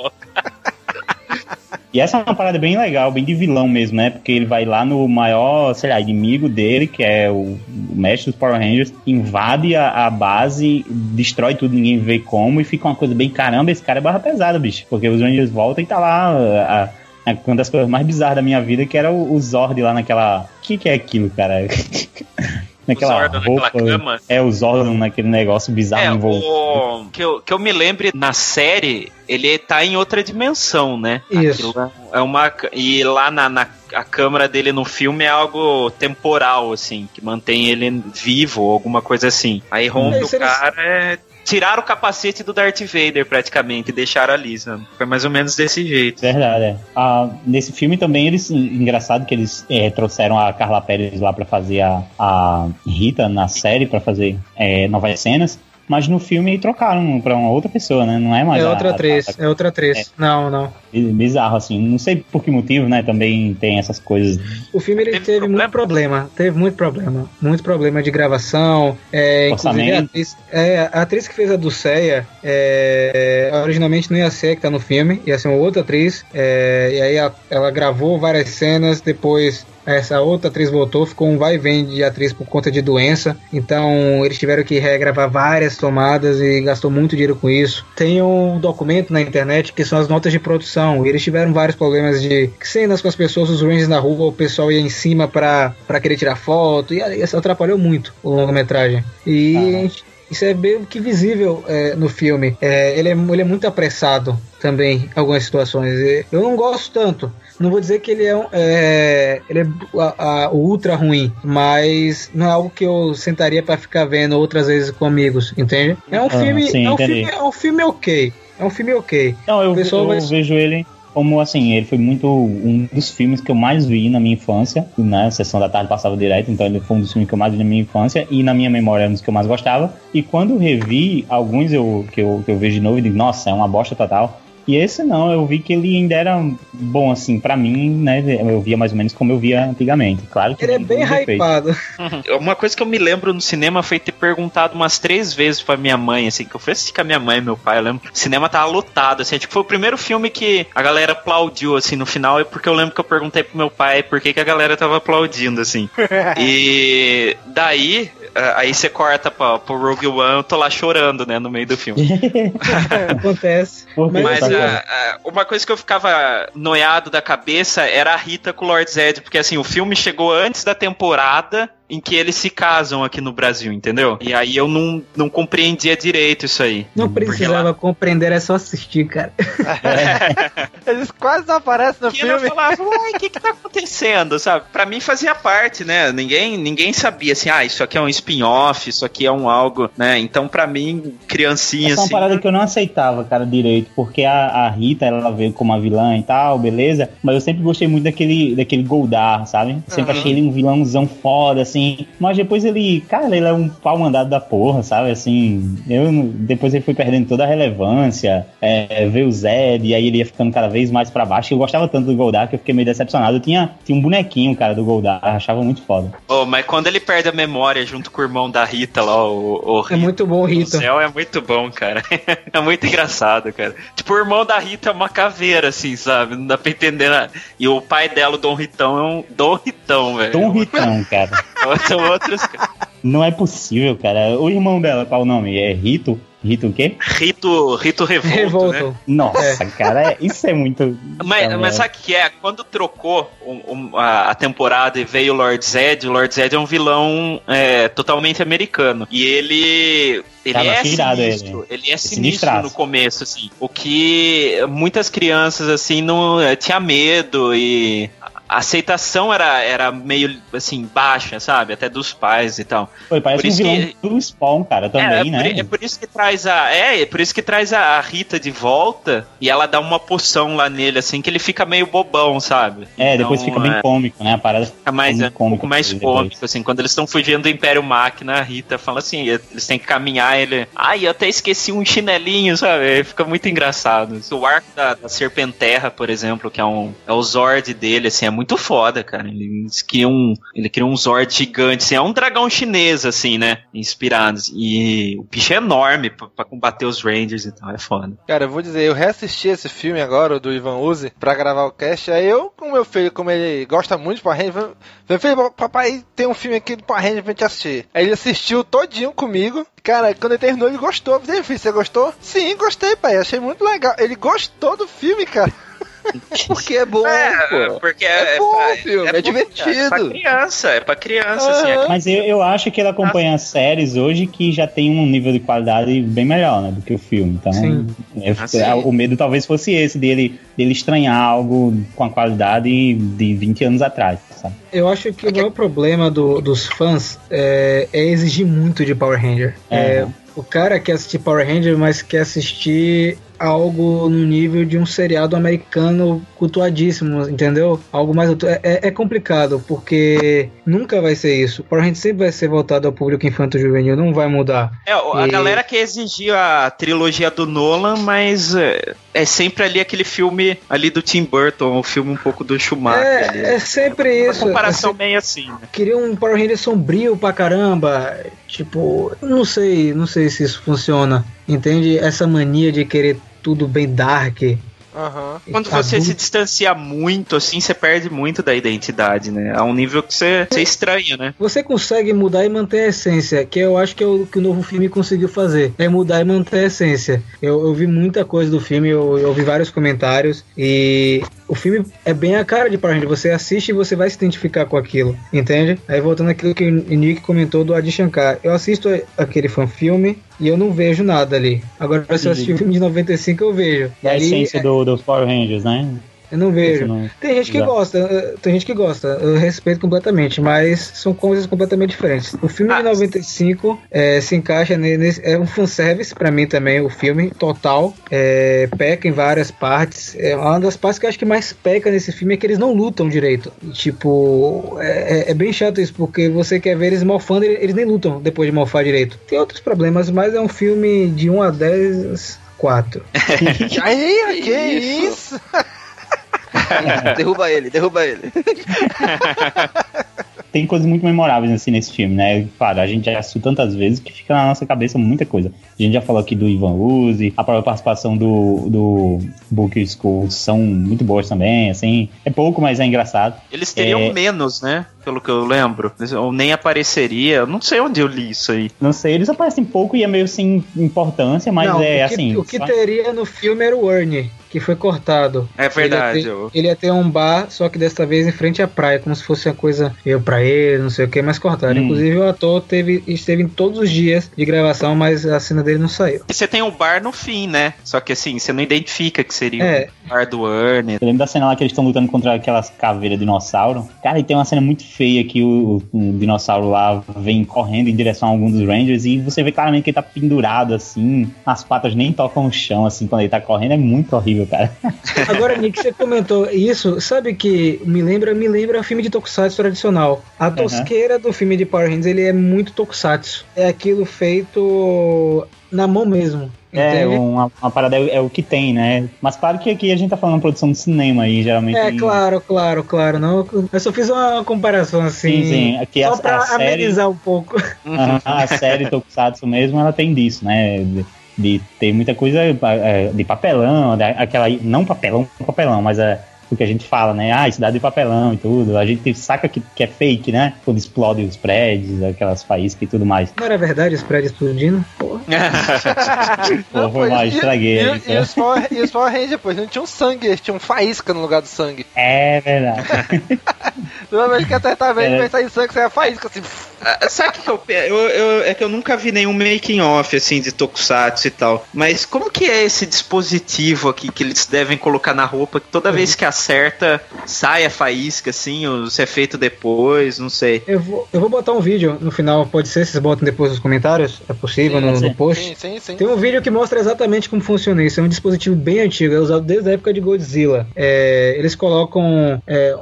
E essa é uma parada bem legal, bem de vilão mesmo, né? Porque ele vai lá no maior, sei lá, inimigo dele, que é o, o mestre dos Power Rangers, invade a, a base, destrói tudo, ninguém vê como, e fica uma coisa bem caramba, esse cara é barra pesada, bicho. Porque os Rangers voltam e tá lá a, a- uma das coisas mais bizarras da minha vida, que era o, o Zord lá naquela. O que, que é aquilo, cara? naquela Zordon naquela roupa. cama? É, o Zordon naquele negócio bizarro É, envolvido. o que eu, que eu me lembre na série, ele tá em outra dimensão, né? Isso. Aquilo é uma e lá na, na a câmera dele no filme é algo temporal assim, que mantém ele vivo alguma coisa assim. Aí rompe É, o se eles- cara é tiraram o capacete do Darth Vader praticamente deixaram a Lisa. Foi mais ou menos desse jeito. Verdade, é. Ah, nesse filme também eles. Engraçado que eles eh, trouxeram a Carla Pérez lá pra fazer a, a Rita na série, pra fazer eh, novas cenas. Mas no filme trocaram pra uma outra pessoa, né? Não é mais É outra a- atriz, a- é outra atriz. Não, não. Bizarro, assim. Não sei por que motivo, né? Também tem essas coisas. O filme ele Teve teve, problema? muito problema, teve muito problema, muito problema de gravação. É, inclusive a Orçamento. atriz, é, a atriz que fez a Dulceia, é, originalmente não ia ser que tá no filme, ia ser uma outra atriz. é, e aí a- ela gravou várias cenas, depois essa outra atriz voltou, ficou um vai e vem de atriz por conta de doença. Então eles tiveram que regravar várias tomadas e gastou muito dinheiro com isso. Tem um documento na internet que são as notas de produção. E eles tiveram vários problemas de cenas com as pessoas, os Rangers na rua, o pessoal ia em cima pra, pra querer tirar foto. E isso atrapalhou muito o longa-metragem. E Ah. a gente- isso é meio que visível é, no filme. É, ele, é, ele é muito apressado também em algumas situações. E Eu não gosto tanto. Não vou dizer que ele é, um- é, ele é a- a- ultra ruim, mas não é algo que eu sentaria pra ficar vendo outras vezes com amigos, entende? É um Ah, filme, sim, é um entendi. filme, é um filme ok. É um filme ok. Não, eu, eu vai- vejo ele como assim, ele foi muito um dos filmes que eu mais vi na minha infância, né? A sessão da tarde passava direto, então ele foi um dos filmes que eu mais vi na minha infância e na minha memória é um dos que eu mais gostava. E quando revi, alguns eu, que, eu, que eu vejo de novo e digo, nossa, é uma bosta total. E esse não, eu vi que ele ainda era bom, assim, pra mim, né? Eu via mais ou menos como eu via antigamente. Claro que Ele é bem hypado. Uma coisa que eu me lembro no cinema foi ter perguntado umas três vezes pra minha mãe, assim, que eu fui assistir com a minha mãe e meu pai, eu lembro. O cinema tava lotado, assim, tipo, foi o primeiro filme que a galera aplaudiu, assim, no final, é porque eu lembro que eu perguntei pro meu pai por que, que a galera tava aplaudindo, assim. e daí, aí você corta pra, pro Rogue One, eu tô lá chorando, né, no meio do filme. Acontece. Mas tá ah, ah, uma coisa que eu ficava noiado da cabeça era a Rita com o Lord Zed, porque assim, o filme chegou antes da temporada em que eles se casam aqui no Brasil, entendeu? E aí eu não, não compreendia direito isso aí. Não precisava compreender, é só assistir, cara. Eles quase não aparecem no Que eu filme. falava, uai, o que que tá acontecendo, sabe? Pra mim fazia parte, né? Ninguém, ninguém sabia assim, ah, isso aqui é um spin-off, isso aqui é um algo, né? Então pra mim, criancinha Essa é uma assim... parada que eu não aceitava, cara, direito, porque a, a Rita, ela veio como a vilã e tal, beleza, mas eu sempre gostei muito daquele, daquele Goldar, sabe? Sempre achei ele um vilãozão foda, assim, mas depois ele, cara, ele é um pau mandado da porra, sabe? Assim, eu, depois ele foi perdendo toda a relevância, é, veio o Zed, e aí ele ia ficando cada vez mais pra baixo, eu gostava tanto do Goldar que eu fiquei meio decepcionado, eu tinha, tinha um bonequinho, cara, do Goldar, achava muito foda. Oh, mas quando ele perde a memória junto com o irmão da Rita lá, o, o É muito bom, O Rita. céu é muito bom, cara. é muito engraçado, cara. Tipo, o irmão da Rita é uma caveira, assim, sabe? Não dá pra entender nada. E o pai dela, o Dom Ritão, é um Dom Ritão, velho. Tom Ritão, cara. São outros. Não é possível, cara. O irmão dela, qual o nome? É Rito? Rito o quê? Rito, Rito Revolto, né? Revolto. Nossa, cara, é- isso é muito. Mas, mas sabe o que é? Quando trocou um- um- a, a temporada e veio o Lord Zed, o Lord Zed é um vilão é, totalmente americano. E ele. Ele Tava é sinistro. Ele, é sinistro no começo, assim. O que muitas crianças, assim, não eh, tinha medo e. A aceitação era, era meio assim, baixa, sabe? Até dos pais e tal. Foi, parece por um isso vilão que- do Spawn, cara, também, é, né? Por, é por isso que traz a. É, é por isso que traz a, Rita de volta e ela dá uma poção lá nele, assim, que ele fica meio bobão, sabe? É, depois Então, fica bem é, cômico, né? A parada Fica mais, é, um pouco mais depois. cômico, assim. Quando eles estão fugindo do Império Máquina, a Rita fala assim: eles têm que caminhar, ele. Ai, eu até esqueci um chinelinho, sabe? Fica muito engraçado. O arco da, da Serpenterra, por exemplo, que é, um, é o Zord dele, assim, é muito foda, cara. Ele cria um, ele cria um Zord gigante, assim, é um dragão chinês, assim, né? Inspirados. E o bicho é enorme pra, combater os Rangers e tal, é foda. Cara, eu vou dizer, eu reassisti esse filme agora, do Ivan Uzi, pra gravar o cast. Aí eu, com meu filho, como ele gosta muito de Power Rangers, meu filho, papai tem um filme aqui do Power Rangers pra gente assistir. Aí ele assistiu todinho comigo. Cara, quando ele terminou, ele gostou. Você gostou? Sim, gostei, pai. Achei muito legal. Ele gostou do filme, cara. Porque é bom, pô. porque É bom o filme, é bom, divertido. É pra criança, é pra criança, assim. é Mas eu, eu acho que ele acompanha séries hoje que já tem um nível de qualidade bem melhor, né? Do que o filme. Então, Sim. eu- Ah, sim. o medo talvez fosse esse, dele, dele estranhar algo com a qualidade de 20 anos atrás, sabe? Eu acho que o maior problema do- dos fãs é, é exigir muito de Power Ranger. É, Uhum. o cara quer assistir Power Ranger, mas quer assistir algo no nível de um seriado americano cultuadíssimo, entendeu? Algo mais. É, é- é complicado, porque nunca vai ser isso. Power Ranger sempre vai ser voltado ao público infanto-juvenil, não vai mudar. É, a E- galera quer exigir a trilogia do Nolan, mas é, é sempre ali aquele filme ali do Tim Burton, o filme um pouco do Schumacher. É, é sempre Uma isso. comparação meio assim, né? queria um Power Ranger sombrio pra caramba. Tipo, não sei, não sei se isso funciona. Entende? Essa mania de querer tudo bem dark. Aham. Quando você adulto. se distancia muito, assim, você perde muito da identidade, né? A um nível que você, você estranha, né? Você consegue mudar e manter a essência, que eu acho que é o que o novo filme conseguiu fazer. É mudar e manter a essência. Eu, eu vi muita coisa do filme, eu, eu vi vários comentários e o filme é bem a cara de Power. Você assiste e você vai se identificar com aquilo, entende? Aí voltando àquilo que o Nick comentou do Adi Shankar. Eu assisto aquele fan-filme e eu não vejo nada ali. Agora, se eu assistir o filme de 95, eu vejo. E Da ali, essência do, dos Power Rangers, né? Eu não vejo. Não- Tem gente que Exato. gosta, tem gente que gosta, eu respeito completamente, mas são coisas completamente diferentes. O filme de 95 eh, se encaixa ne- nesse. É um fanservice pra mim também, o filme, total. É, peca em várias partes. É uma das partes que eu acho que mais peca nesse filme é que eles não lutam direito. E, tipo, é, é- é bem chato isso, porque você quer ver eles morfando, eles eles nem lutam depois de morfar direito. Tem outros problemas, mas é um filme de 1 a 10, 4. Aí, que isso? isso? derruba ele, derruba ele. Tem coisas muito memoráveis assim nesse filme, né? Claro, a gente já assistiu tantas vezes que fica na nossa cabeça muita coisa. A gente já falou aqui do Ivan Uzi, a própria participação do, do Booker School são muito boas também, assim. É pouco, mas é engraçado. Eles teriam É. menos, né? Pelo que eu lembro. Ou nem apareceria. Eu Não sei onde eu li isso aí. Não sei, eles aparecem pouco e é meio sem importância, mas Não, é o que, assim. O que só- teria no filme era o Ernie, que foi cortado. É verdade. Ele ia, ter, ele ia ter um bar, só que desta vez em frente à praia, como se fosse uma coisa eu pra ele, não sei o que, mas cortaram. Hum. Inclusive o ator teve, esteve em todos os dias de gravação, mas a cena dele não saiu. E você tem o bar no fim, né? Só que assim, você não identifica que seria É. o bar do Ernie. Eu lembro da cena lá que eles estão lutando contra aquelas caveiras de dinossauro. Cara, e tem uma cena muito feia que o, o dinossauro lá vem correndo em direção a algum dos Rangers e você vê claramente que ele tá pendurado assim, as patas nem tocam o chão assim quando ele tá correndo. É muito horrível, cara. Agora, Nick, você comentou isso, sabe que me lembra, me lembra filme de Tokusatsu tradicional. A tosqueira do filme de Power Rangers, ele é muito Tokusatsu. É aquilo feito na mão mesmo. É, uma, uma parada é, é o que tem, né? Mas claro que aqui a gente tá falando produção de cinema aí, geralmente. É, claro, claro, claro. Não, eu só fiz uma comparação assim. Sim, sim. Aqui só a- pra a série- amenizar um pouco. A série Tokusatsu mesmo, ela tem disso, né? De, ter muita coisa é, de papelão, aquela. Não papelão, papelão, mas é o que a gente fala, né? Ah, cidade de papelão e tudo. A gente saca que, que é fake, né? Quando explode os prédios, aquelas faíscas e tudo mais. Não era verdade os prédios explodindo? Porra. Pô, foi mal, estraguei E, e, os Power, e os Power Rangers, depois não tinham sangue, eles tinham faísca no lugar do sangue. É verdade. Toda vez que acertava ele, É. vai sair sangue, saia faísca, assim. Ah, Sabe o que, eu, eu, eu- É que eu nunca vi nenhum making off assim de Tokusatsu e tal. Mas como que é esse dispositivo aqui que eles devem colocar na roupa que toda vez que acerta sai a faísca assim, ou se é feito depois, não sei. Eu vou, eu vou botar um vídeo no final, pode ser, vocês botam depois nos comentários, é possível, no, no post. Sim, sim, sim. Tem um vídeo que mostra exatamente como funciona isso. É um dispositivo bem antigo, é usado desde a época de Godzilla. É, eles colocam é,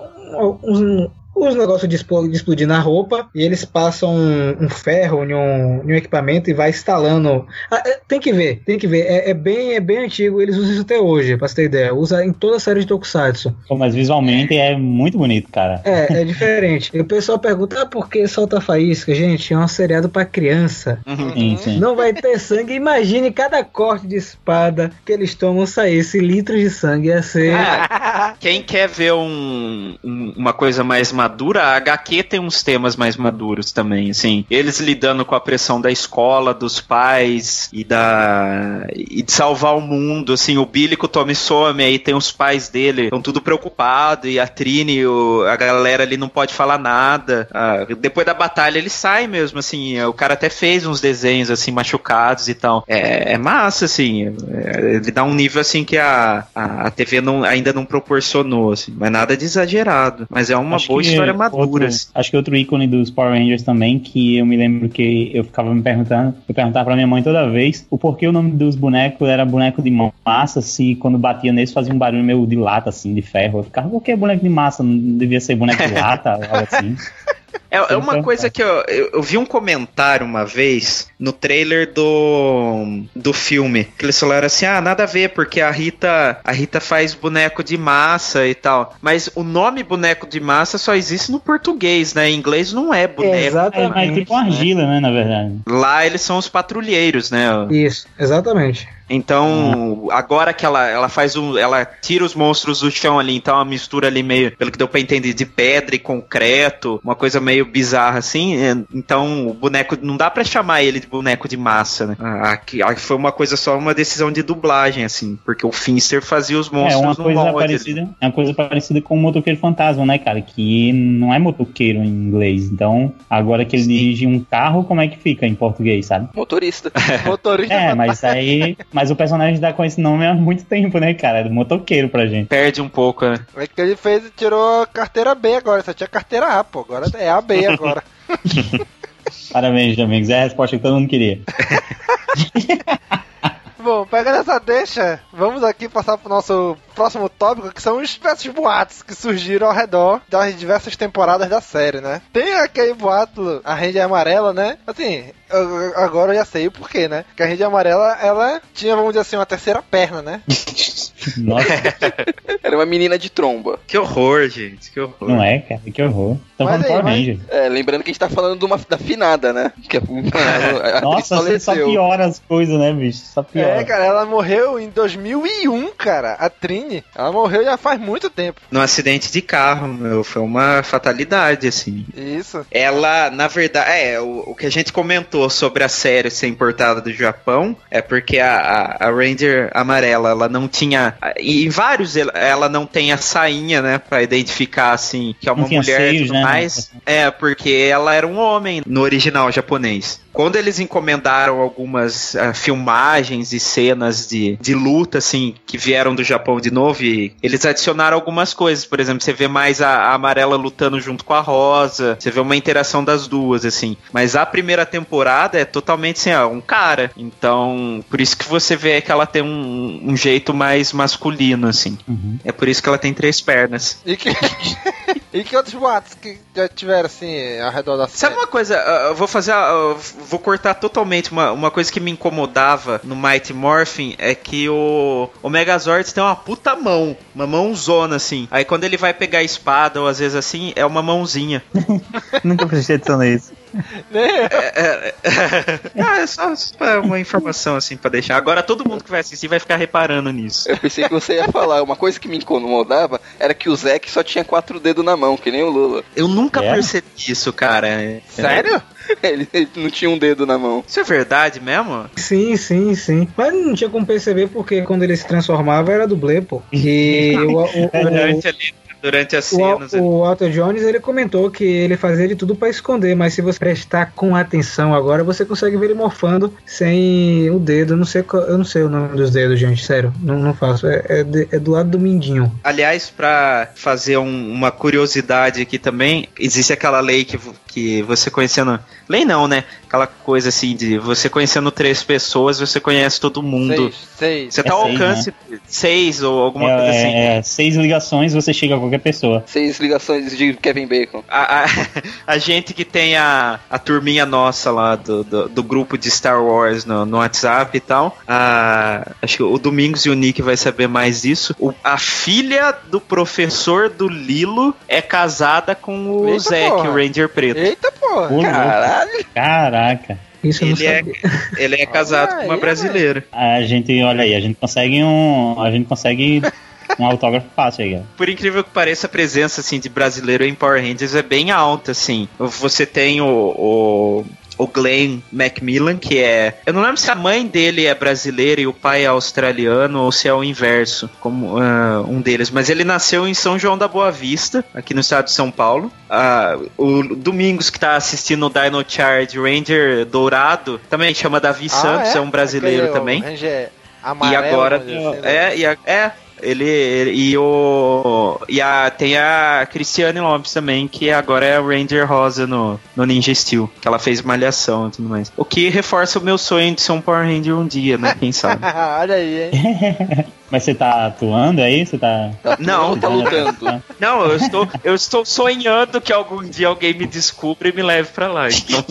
uns, uns negócios de, explo- de explodir na roupa e eles passam um, um ferro em um, em um equipamento e vai instalando. Ah, é, tem que ver, tem que ver. É, é bem, é bem antigo, eles usam isso até hoje, pra você ter ideia. Usa em toda a série de Tokusatsu. Mas visualmente é muito bonito, cara. É, é diferente. E o pessoal pergunta, ah, por que solta faísca? Gente, é um seriado pra criança. Sim, sim. Não vai ter sangue. Imagine cada corte de espada que eles tomam saísse litros de sangue. Ia ser. Ah, quem quer ver um- um- uma coisa mais madura, a HQ tem uns temas mais maduros também, assim. Eles lidando com a pressão da escola, dos pais e da e de salvar o mundo, assim, o Billy com o Tommy some, aí tem os pais dele, estão tudo preocupados e a Trini, o- a galera ali não pode falar nada. Ah, depois da batalha ele sai mesmo, assim, o cara até fez uns desenhos assim machucados e tal. É, é massa, assim, é, ele dá um nível assim que a, a, a TV não, ainda não proporcionou, assim, mas nada de exagerado. Mas é uma Acho boa que história madura. outro- assim. Acho que outro ícone dos Power Rangers também, que eu me lembro que eu ficava me perguntando, eu perguntava pra minha mãe toda vez o porquê o nome dos bonecos era boneco de massa, se quando batia neles fazia um barulho meio de lata, assim, de ferro. Eu ficava, por que boneco de massa? Não devia ser boneco de lata, algo assim. É, é uma coisa que eu, eu, eu vi um comentário uma vez no trailer do, do filme. Que eles falaram assim: ah, nada a ver, porque a Rita, a Rita faz boneco de massa e tal. Mas o nome boneco de massa só existe no português, né? Em inglês não é boneco. É, exatamente. mas tipo uma argila, né, na verdade. Lá eles são os patrulheiros, né? Isso, exatamente. Então, agora que ela, ela faz um. Ela tira os monstros do chão ali, então é uma mistura ali meio, pelo que deu pra entender, de pedra e concreto, uma coisa meio bizarra assim. é, Então, o boneco. Não dá pra chamar ele de boneco de massa, né? Ah, Aqui, aqui foi uma coisa só, uma decisão de dublagem, assim, porque o Finster fazia os É monstros uma no coisa parecida, é uma coisa parecida com o motoqueiro fantasma, né, cara? Que não é motoqueiro em inglês. Então, agora que ele dirige um carro, como é que fica em português, sabe? Motorista. Motorista É, mas aí, Mas o personagem tá com esse nome há muito tempo, né, cara? É do motoqueiro pra gente. Perde um pouco, né? É que ele fez e tirou a carteira B agora, só tinha carteira A, pô. Agora é A B agora. Parabéns, amigos. É a resposta que todo mundo queria. Bom, pegando essa deixa, vamos aqui passar pro nosso próximo tópico, que são os espécies boatos que surgiram ao redor das diversas temporadas da série, né? Tem aquele boato, a Ranger Amarela, né? Assim, eu- agora eu já sei o porquê, né? Que a Ranger Amarela, ela tinha, vamos dizer assim, uma terceira perna, né? Nossa, Era uma menina de tromba. Que horror, gente. Que horror. não é, cara? Que horror. Estão Mas falando aí, mas- Ranger. É, lembrando que a gente tá falando de uma, da finada, né? Que a, a, a Nossa, você só piora as coisas, né, bicho? Só piora. É, cara, ela morreu em 2001, cara. A Trini, ela morreu já faz muito tempo. Num acidente de carro, meu. Foi uma fatalidade, assim. Isso. Ela, na verdade, é, o, o que a gente comentou sobre a série ser importada do Japão é porque a, a, a Ranger amarela, ela não tinha. E em vários ela- não tem a sainha, né, pra identificar, assim, que é uma mulher e tudo né? mais. É, porque ela era um homem no original japonês. Quando eles encomendaram algumas ah, filmagens e cenas de, de luta, assim, que vieram do Japão de novo, e eles adicionaram algumas coisas. Por exemplo, você vê mais a, a amarela lutando junto com a rosa, você vê uma interação das duas, assim. Mas a primeira temporada é totalmente assim, ó, um cara. Então, por isso que você vê que ela tem um, um jeito mais masculino, assim. Uhum. É por isso que ela tem três pernas. E que, e que outros boatos que já tiveram, assim, ao redor da série? Sabe uma coisa? ah, Eu vou fazer. eu vou cortar totalmente. Uma, uma coisa que me incomodava no Mighty Morphin é que o, o Megazord tem uma puta mão. Uma mãozona, assim. Aí quando ele vai pegar a espada, ou às vezes assim, é uma mãozinha. Nunca prestei atenção nisso. Né? É, é, ah, é só, só uma informação, assim, pra deixar. Agora todo mundo que vai assistir vai ficar reparando nisso. Eu pensei que você ia falar. Uma coisa que me incomodava era que o Zack só tinha quatro dedos na mão, que nem o Lula. Eu nunca É? percebi isso, cara. Sério? Ele, ele não tinha um dedo na mão. Isso é verdade mesmo? Sim, sim, sim. Mas não tinha como perceber porque quando ele se transformava era dublê, pô. E o, o, o, Durante, ali, durante as cenas. o, o Walter Jones ele comentou que ele fazia de tudo pra esconder, mas se você prestar com atenção agora, você consegue ver ele morfando sem o dedo. Eu não sei, eu não sei o nome dos dedos, gente, sério. Não, não faço. É, é de- é do lado do mindinho. Aliás, pra fazer um- uma curiosidade aqui também, existe aquela lei que, que você conhecendo. Lei não, né? Aquela coisa assim de você conhecendo três pessoas, você conhece todo mundo. Seis, seis. Você É tá ao seis, alcance seis ou alguma É, coisa assim. é, é, seis ligações você chega a qualquer pessoa. Seis ligações de Kevin Bacon. A, a, a gente que tem a, a turminha nossa lá do, do, do grupo de Star Wars no, no WhatsApp e tal. a- acho que o Domingos e o Nick vai saber mais disso. O- a filha do professor do Lilo é casada com o Eita, Zack, o Ranger Preto. Eita, porra. Louco. Caralho! Caraca. Isso Ele é, ele é casado Olha com uma aí, brasileira. A gente, olha aí, a gente consegue um. A gente consegue um autógrafo fácil aí. Por incrível que pareça, a presença assim de brasileiro em Power Rangers é bem alta, assim. Você tem o, o, o Glenn Macmillan, que é. Eu não lembro se a mãe dele é brasileira e o pai é australiano ou se é o inverso, como ah, um deles. Mas ele nasceu em São João da Boa Vista, aqui no estado de São Paulo. Ah, o Domingos, que tá assistindo o Dino Charge Ranger Dourado, também chama Davi Santos, é? um brasileiro Aquele, também. Ranger E amarelo, agora dizer assim, né? é, e a- é ele, ele- e o e a tem a Cristiane Lopes também que agora é a Ranger Rosa no, no Ninja Steel que ela fez malhação e tudo mais o que reforça o meu sonho de ser um Power Ranger um dia né quem sabe Olha aí, hein? Mas você tá atuando aí? Você tá. não tá lutando. não eu estou eu estou sonhando que algum dia alguém me descubra e me leve pra lá então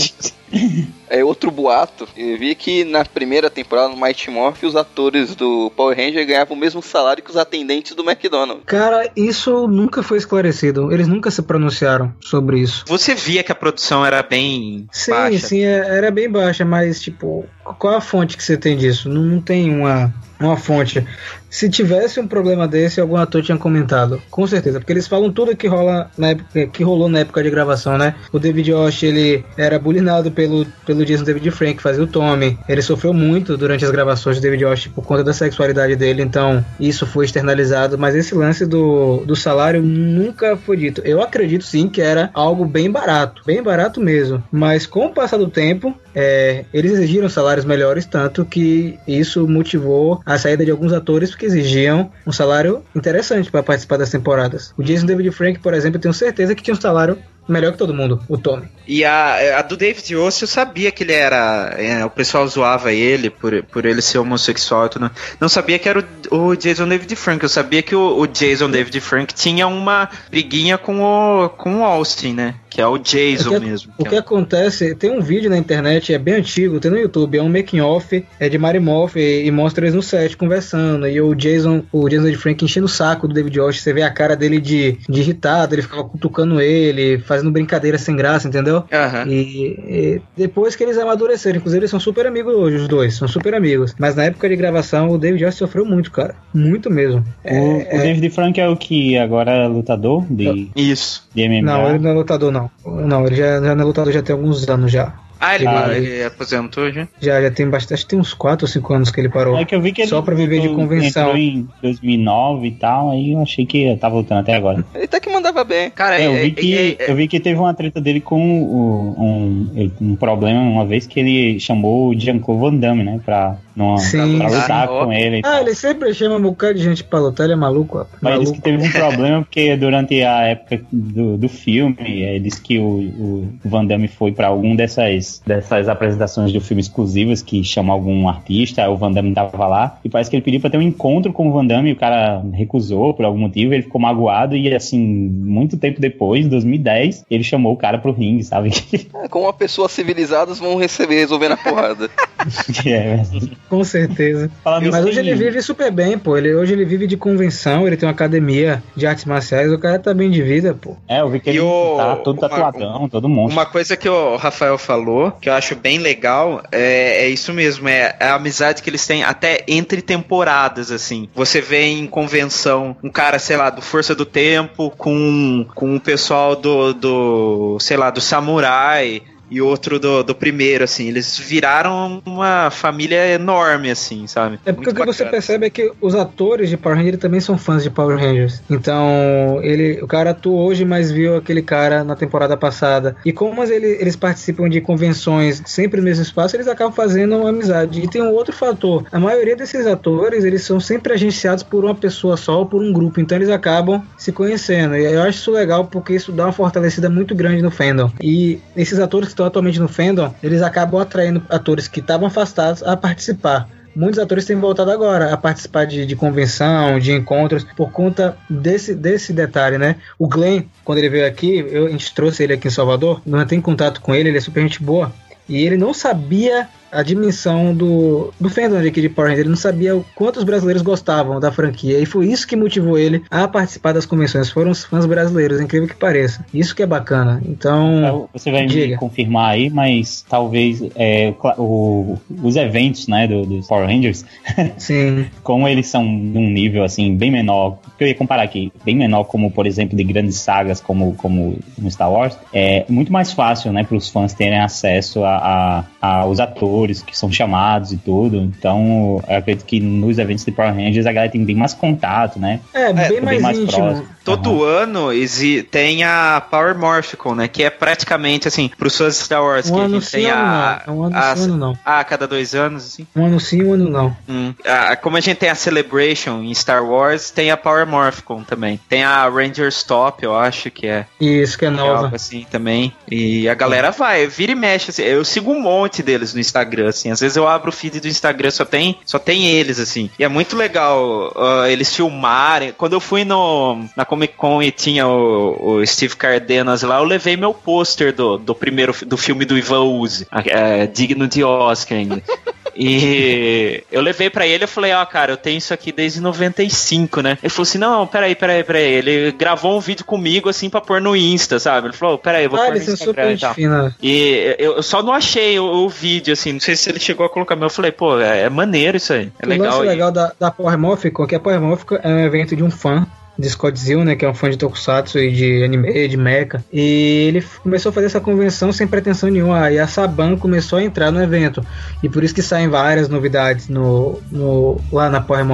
É outro boato. Eu vi que na primeira temporada no Mighty Morph os atores do Power Ranger ganhavam o mesmo salário que os atendentes do McDonald's. Cara, isso nunca foi esclarecido. Eles nunca se pronunciaram sobre isso. você via que a produção era bem Sim, baixa sim, é- era bem baixa, mas tipo, qual a fonte que você tem disso? Não, não tem uma, uma fonte. Se tivesse um problema desse, algum ator tinha comentado, com certeza, porque eles falam tudo que rola na época, que rolou na época de gravação, né? O David Osh, ele era bulinado pelo, pelo pelo Jason David Frank, que fazia o Tommy. Ele sofreu muito durante as gravações do David Osh por conta da sexualidade dele, então isso foi externalizado. Mas esse lance do, do salário nunca foi dito. Eu acredito sim que era algo bem barato, bem barato mesmo. Mas com o passar do tempo, é, eles exigiram salários melhores, tanto que isso motivou a saída de alguns atores porque exigiam um salário interessante para participar das temporadas. O Jason David Frank, por exemplo, eu tenho certeza que tinha um salário melhor que todo mundo, o Tommy. E a, a do David Osso eu sabia que ele era. É, o pessoal zoava ele por, por ele ser homossexual e tudo. Não sabia que era o, o Jason David Frank. Eu sabia que o, o, Jason David Frank tinha uma briguinha com o, com o Austin, né? Que é o Jason o que, mesmo. O que, é acontece, tem um vídeo na internet, é bem antigo, tem no YouTube, é um making off, é de Mary Moff e, e mostra eles no set conversando. E o Jason, o Jason David Frank enchendo o saco do David Osh, você vê a cara dele de, de irritado, ele ficava cutucando ele, faz fazendo brincadeira sem graça, entendeu? Uhum. E, e, depois que eles amadureceram, inclusive eles são super amigos hoje, os dois, são super amigos. Mas na época de gravação, o David Joyce sofreu muito, cara. Muito mesmo. O, é, o David Frank é o que agora é lutador de, Isso. de MMA? Não, ele não é lutador, não. Não, ele já, já não é lutador já tem alguns anos já. Ah, ele, Ah, ele aposentou já? Já, já tem bastante, acho que tem uns 4 ou 5 anos que ele parou. É que eu vi que ele Só pra viver de convenção. Entrou em 2009 e tal, aí eu achei que tava lutando até agora. Ele até que mandava bem. Cara, É, eu, é- vi que, é- é- eu vi que teve uma treta dele com o- um, um problema uma vez que ele chamou o Jean-Claude Van Damme, né? Pra, numa, Sim, pra lutar sim. com ele. e Ah, tal. ele sempre chama um bocado de gente pra lutar, ele é maluco, ó. Mas disse maluco. que teve um problema porque durante a época do, do filme, ele disse que o, o Van Damme foi pra algum dessas, dessas apresentações de filme exclusivas que chama algum artista, o Van Damme tava lá, e parece que ele pediu pra ter um encontro com o Van Damme, e o cara recusou por algum motivo, ele ficou magoado, e assim, muito tempo depois, em 2010, ele chamou o cara pro ringue, sabe? É, como uma pessoa civilizadas vão receber, resolver na porrada. é, Com certeza. Falando Mas hoje ele vive super bem, pô. Ele, hoje ele vive de convenção, ele tem uma academia de artes marciais, o cara tá bem de vida, pô. É, eu vi que E ele o- tá todo uma- tatuadão, todo monstro. Uma coisa que o Rafael falou, que eu acho bem legal, é, é isso mesmo, é a amizade que eles têm até entre temporadas, assim. Você vê em convenção um cara, sei lá, do Força do Tempo com, com o pessoal do, do sei lá, do Samurai e outro do, do primeiro, assim. Eles viraram uma família enorme, assim, sabe? É porque Muito o que você percebe é que os atores de Power Rangers também são fãs de Power Rangers. Então, ele, o cara atua hoje, mas viu aquele cara na temporada passada. E como ele- eles participam de convenções sempre no mesmo espaço, eles acabam fazendo uma amizade. E tem um outro fator. A maioria desses atores, eles são sempre agenciados por uma pessoa só ou por um grupo. Então, eles acabam se conhecendo. E eu acho isso legal porque isso dá uma fortalecida muito grande no fandom. E esses atores estão atualmente no fandom, eles acabam atraindo atores que estavam afastados a participar. Muitos atores têm voltado agora a participar de, de convenção, de encontros, por conta desse, desse detalhe, né? O Glenn, quando ele veio aqui, eu, a gente trouxe ele aqui em Salvador, não tem contato com ele, ele é super gente boa. E ele não sabia a dimensão do, do fandom aqui de Power Rangers, ele não sabia o quanto os brasileiros gostavam da franquia. E foi isso que motivou ele a participar das convenções. Foram os fãs brasileiros, incrível que pareça. Isso que é bacana. Então, Você vai me diga. confirmar aí, mas talvez é, o- os eventos né, do- dos Power Rangers, sim. como eles são de um nível assim bem menor, que eu ia comparar aqui, bem menor como, por exemplo, de grandes sagas como, como no Star Wars, é muito mais fácil né, para os fãs terem acesso a, a- aos atores que são chamados e tudo. Então, eu acredito que nos eventos de Power Rangers a galera tem bem mais contato, né? É, bem bem mais, mais íntimo. próximo. Todo ano exi- tem a Power Morphicon, né? Que é praticamente assim, pros fãs de Star Wars, Um que a ano gente sim, tem ano a. não. Um ano a- sim, ano não. Ah, a cada dois anos, assim. Um ano sim, um ano não. Hum. Ah, como a gente tem a Celebration em Star Wars, tem a Power Morphicon também. Tem a Ranger Stop, eu acho que é. Isso que é é nova. assim também. E a galera vai, vira e mexe. assim. eu sigo um monte deles no Instagram, assim. Às vezes eu abro o feed do Instagram, só tem, só tem eles, assim. E é muito legal ah, eles filmarem. Quando eu fui no, na Comic Con e tinha o, o Steve Cardenas lá, eu levei meu pôster do, do primeiro do filme do Ivan Uzi, é, digno de Oscar ainda. E eu levei pra ele, eu falei, ó, cara, eu tenho isso aqui desde 95, né? Ele falou assim, não, peraí, peraí, peraí. Ele gravou um vídeo comigo, assim, pra pôr no Insta, sabe? Ele falou, peraí, eu vou Ah, pôr no Instagram e tal. fina. E eu, eu só não achei o, o vídeo, assim, não sei se ele chegou a colocar, mas eu falei, pô, é, é maneiro isso aí, é o legal. lance E- legal da, da Power Morphico é que a Power Morphico é um evento de um fã de Scott Zil, né, que é um fã de Tokusatsu e de anime, de mecha, e ele começou a fazer essa convenção sem pretensão nenhuma, e a Saban começou a entrar no evento, e por isso que saem várias novidades no, no lá na Power.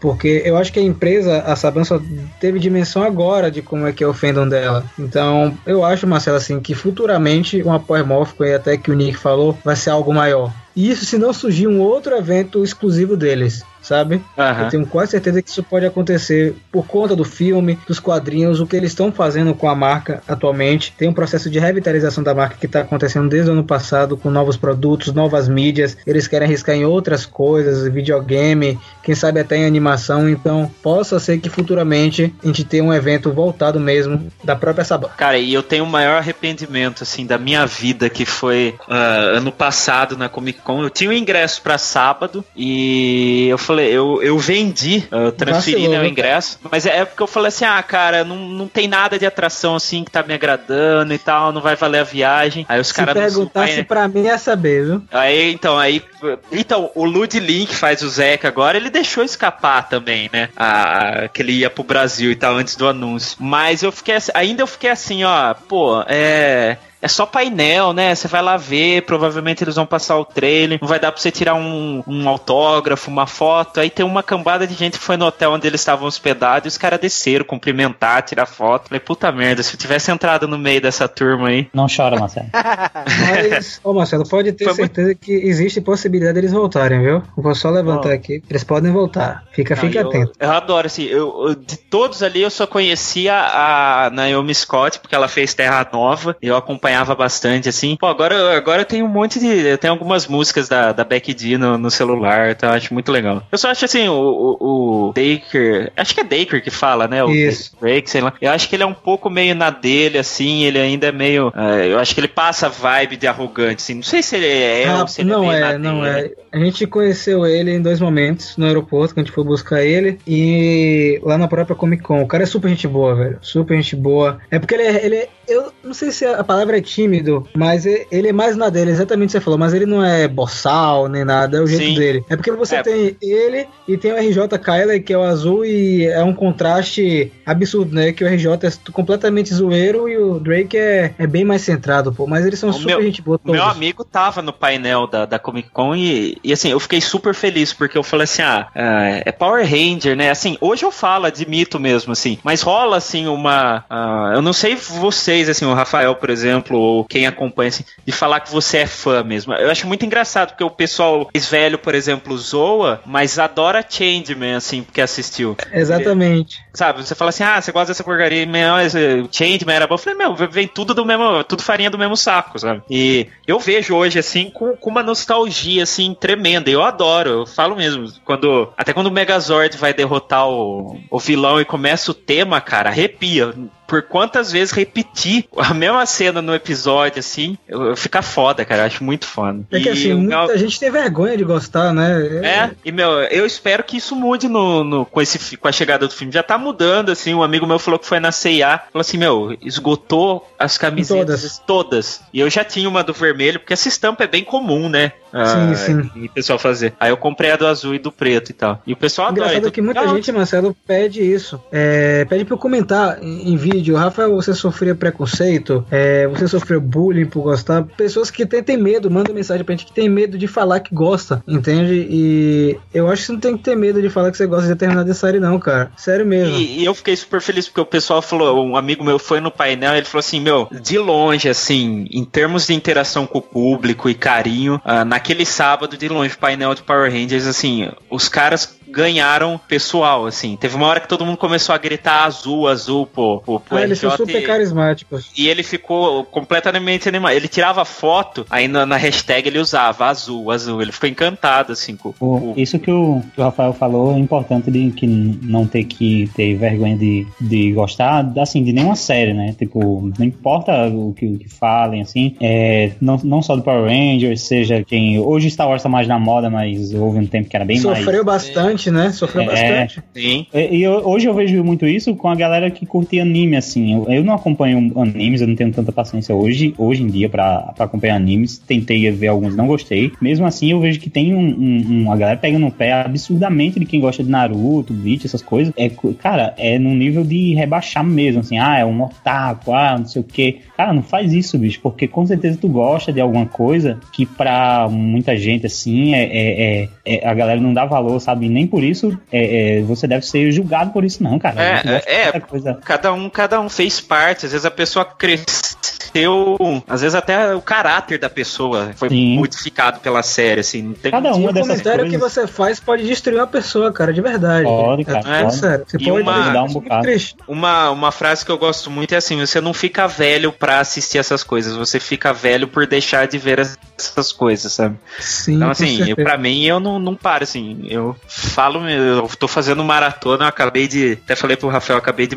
Porque eu acho que a empresa, a Saban, só teve dimensão agora de como é que é o fandom dela. Então, eu acho, Marcelo, assim, que futuramente Power Morphicon, e até que o Nick falou, vai ser algo maior. E isso se não surgir um outro evento exclusivo deles, sabe? Aham. Eu tenho quase certeza que isso pode acontecer por conta do filme, dos quadrinhos, o que eles estão fazendo com a marca atualmente. Tem um processo de revitalização da marca que está acontecendo desde o ano passado, com novos produtos, novas mídias. Eles querem arriscar em outras coisas, videogame, quem sabe até em animação. Então, possa ser que futuramente a gente tenha um evento voltado mesmo da própria Saban. Cara, e eu tenho o maior arrependimento, assim, da minha vida, que foi ah, ano passado na Comic Con. Eu tinha o ingresso pra sábado e eu falei, eu, eu vendi, eu transferi Vacilou, né, né? ingresso. Mas é porque eu falei assim, ah, cara, não, não tem nada de atração assim que tá me agradando e tal, não vai valer a viagem. Aí os Se caras não perguntasse vai- pra mim é saber, viu? Aí, então, aí. Então, o Lud Link faz o Zeca agora, ele deixou escapar também, né? A, que ele ia pro Brasil e tal, antes do anúncio. Mas eu fiquei assim, ainda eu fiquei assim, ó, pô, é. É só painel, né? Você vai lá ver, provavelmente eles vão passar o trailer, não vai dar pra você tirar um, um autógrafo, uma foto. Aí tem uma cambada de gente que foi no hotel onde eles estavam hospedados e os caras desceram, cumprimentar, tirar foto. Falei, puta merda, se eu tivesse entrado no meio dessa turma aí. Não chora, Marcelo. Mas, ô Marcelo, pode ter Foi muito- certeza que existe possibilidade deles voltarem, viu? Vou só levantar aqui. Eles podem voltar. Fica, Não, fica eu, atento. Eu adoro, assim, eu, eu- de todos ali eu só conhecia a Naomi Scott, porque ela fez Terra Nova, e eu acompanhava bastante, assim. Pô, agora, agora eu tenho um monte de. Eu tenho algumas músicas da, da Becky D no, no celular, então eu acho muito legal. Eu só acho assim, o, o, o Daker. Acho que é Daker que fala, né? O Isso. Drake, sei lá. Eu acho que ele é um pouco meio na dele, assim, ele ainda é meio. eh, eu acho que ele passa vibe de arrogante, assim. Não sei se ele é Ah, ou se ele não é, meio é, na não dele. é. A gente conheceu ele em dois momentos no aeroporto, que a gente foi buscar ele, e lá na própria Comic Con. O cara é super gente boa, velho. Super gente boa. É porque ele é. Ele é- eu não sei se a palavra é tímido, mas ele é mais na dele, exatamente o que você falou, mas ele não é boçal nem nada, é o jeito Sim. dele. É porque você É. tem ele e tem o RJ Kyler, que é o azul, e é um contraste absurdo, né? Que o RJ é completamente zoeiro e o Drake é, é bem mais centrado, pô. Mas eles são O super meu- gente boa O todos. meu amigo tava no painel da, da Comic Con e, e, assim, eu fiquei super feliz porque eu falei assim: ah, é é Power Ranger, né? Assim, hoje eu falo, admito mesmo, assim, mas rola assim uma. ah, eu não sei vocês, assim, o Rafael, por exemplo, ou quem acompanha, assim, de falar que você é fã mesmo. Eu acho muito engraçado porque o pessoal mais velho, por exemplo, zoa, mas adora Changeman, assim, porque assistiu. Exatamente. Sabe, você fala assim, ah, você gosta dessa porcaria, esse Changeman era bom. Eu falei, meu, vem tudo do mesmo, tudo farinha do mesmo saco, sabe? E eu vejo hoje, assim, com, com uma nostalgia, assim, tremenda. Eu adoro, eu falo mesmo. Quando, até quando o Megazord vai derrotar o, o vilão e começa o tema, cara, arrepia. Por quantas vezes repetir a mesma cena no episódio, assim, eu, eu fica foda, cara. Eu acho muito foda. É que E assim, muita meu- gente tem vergonha de gostar, né? é, e meu, eu espero que isso mude no, no- com, esse, com a chegada do filme. Já tá mudando, assim. Um amigo meu falou que foi na CIA. Falou assim: Meu, esgotou as camisetas todas. E eu já tinha uma do vermelho, porque essa estampa é bem comum, né? Sim, sim. E o pessoal fazer. Aí eu comprei a do azul e do preto e tal. E o pessoal adora. Engraçado então- que muita gente, Marcelo, pede isso. É, pede pra eu comentar em, em vídeo. Rafael, você sofria preconceito? É, você sofreu bullying por gostar? Pessoas que têm, têm medo, mandam mensagem pra gente que tem medo de falar que gosta, entende? E eu acho que você não tem que ter medo de falar que você gosta de determinada série, não, cara. Sério mesmo. E, e eu fiquei super feliz porque o pessoal falou, um amigo meu foi no painel, ele falou assim, meu, de longe, assim, em termos de interação com o público e carinho, ah, naquele sábado, de longe, painel de Power Rangers, assim, os caras ganharam pessoal, assim. Teve uma hora que todo mundo começou a gritar azul, azul, pô, pô, pô Ah, eles são super e- carismáticos. e ele ficou completamente animado. Ele tirava foto, aí na, na hashtag ele usava azul, azul. Ele ficou encantado, assim, com, O- isso que o, que o Rafael falou é importante de que não ter que ter vergonha de, de gostar, assim, de nenhuma série, né? Tipo, não importa o que, o que falem, assim, é, não, não só do Power Rangers, seja quem. Hoje Star Wars tá mais na moda, mas houve um tempo que era bem mais. Sofreu bastante bastante, né? Sofreu É. bastante. Sim. E e eu- hoje eu vejo muito isso com a galera que curte anime, assim. Eu, eu não acompanho animes, eu não tenho tanta paciência hoje, hoje em dia pra, pra acompanhar animes. Tentei ver alguns, não gostei. Mesmo assim, eu vejo que tem um, um- um- a galera pega no pé absurdamente de quem gosta de Naruto, Bleach, essas coisas. É, cara, é no nível de rebaixar mesmo, assim. Ah, é um otaku, ah, não sei o quê. Cara, não faz isso, bicho, porque com certeza tu gosta de alguma coisa que pra muita gente, assim, é, é- é- é- a galera não dá valor, sabe? Nem por isso é, é, você deve ser julgado por isso, não, cara. É, é, é. coisa. Cada um, cada um fez parte. Às vezes a pessoa cresceu. Às vezes até o caráter da pessoa foi Sim. modificado pela série, assim. Cada uma o dessas comentário que coisas. você faz pode destruir uma pessoa, cara, de verdade. Pode, É cara, tudo pode. sério. Você E pode uma- um bocado. Uma, uma frase que eu gosto muito é assim: você não fica velho pra assistir essas coisas, você fica velho por deixar de ver as- essas coisas, sabe? Sim, Então, assim, eu, certeza. pra mim, eu não, não paro, assim. Eu falo, eu tô fazendo maratona, eu acabei de. Até falei pro Rafael, acabei de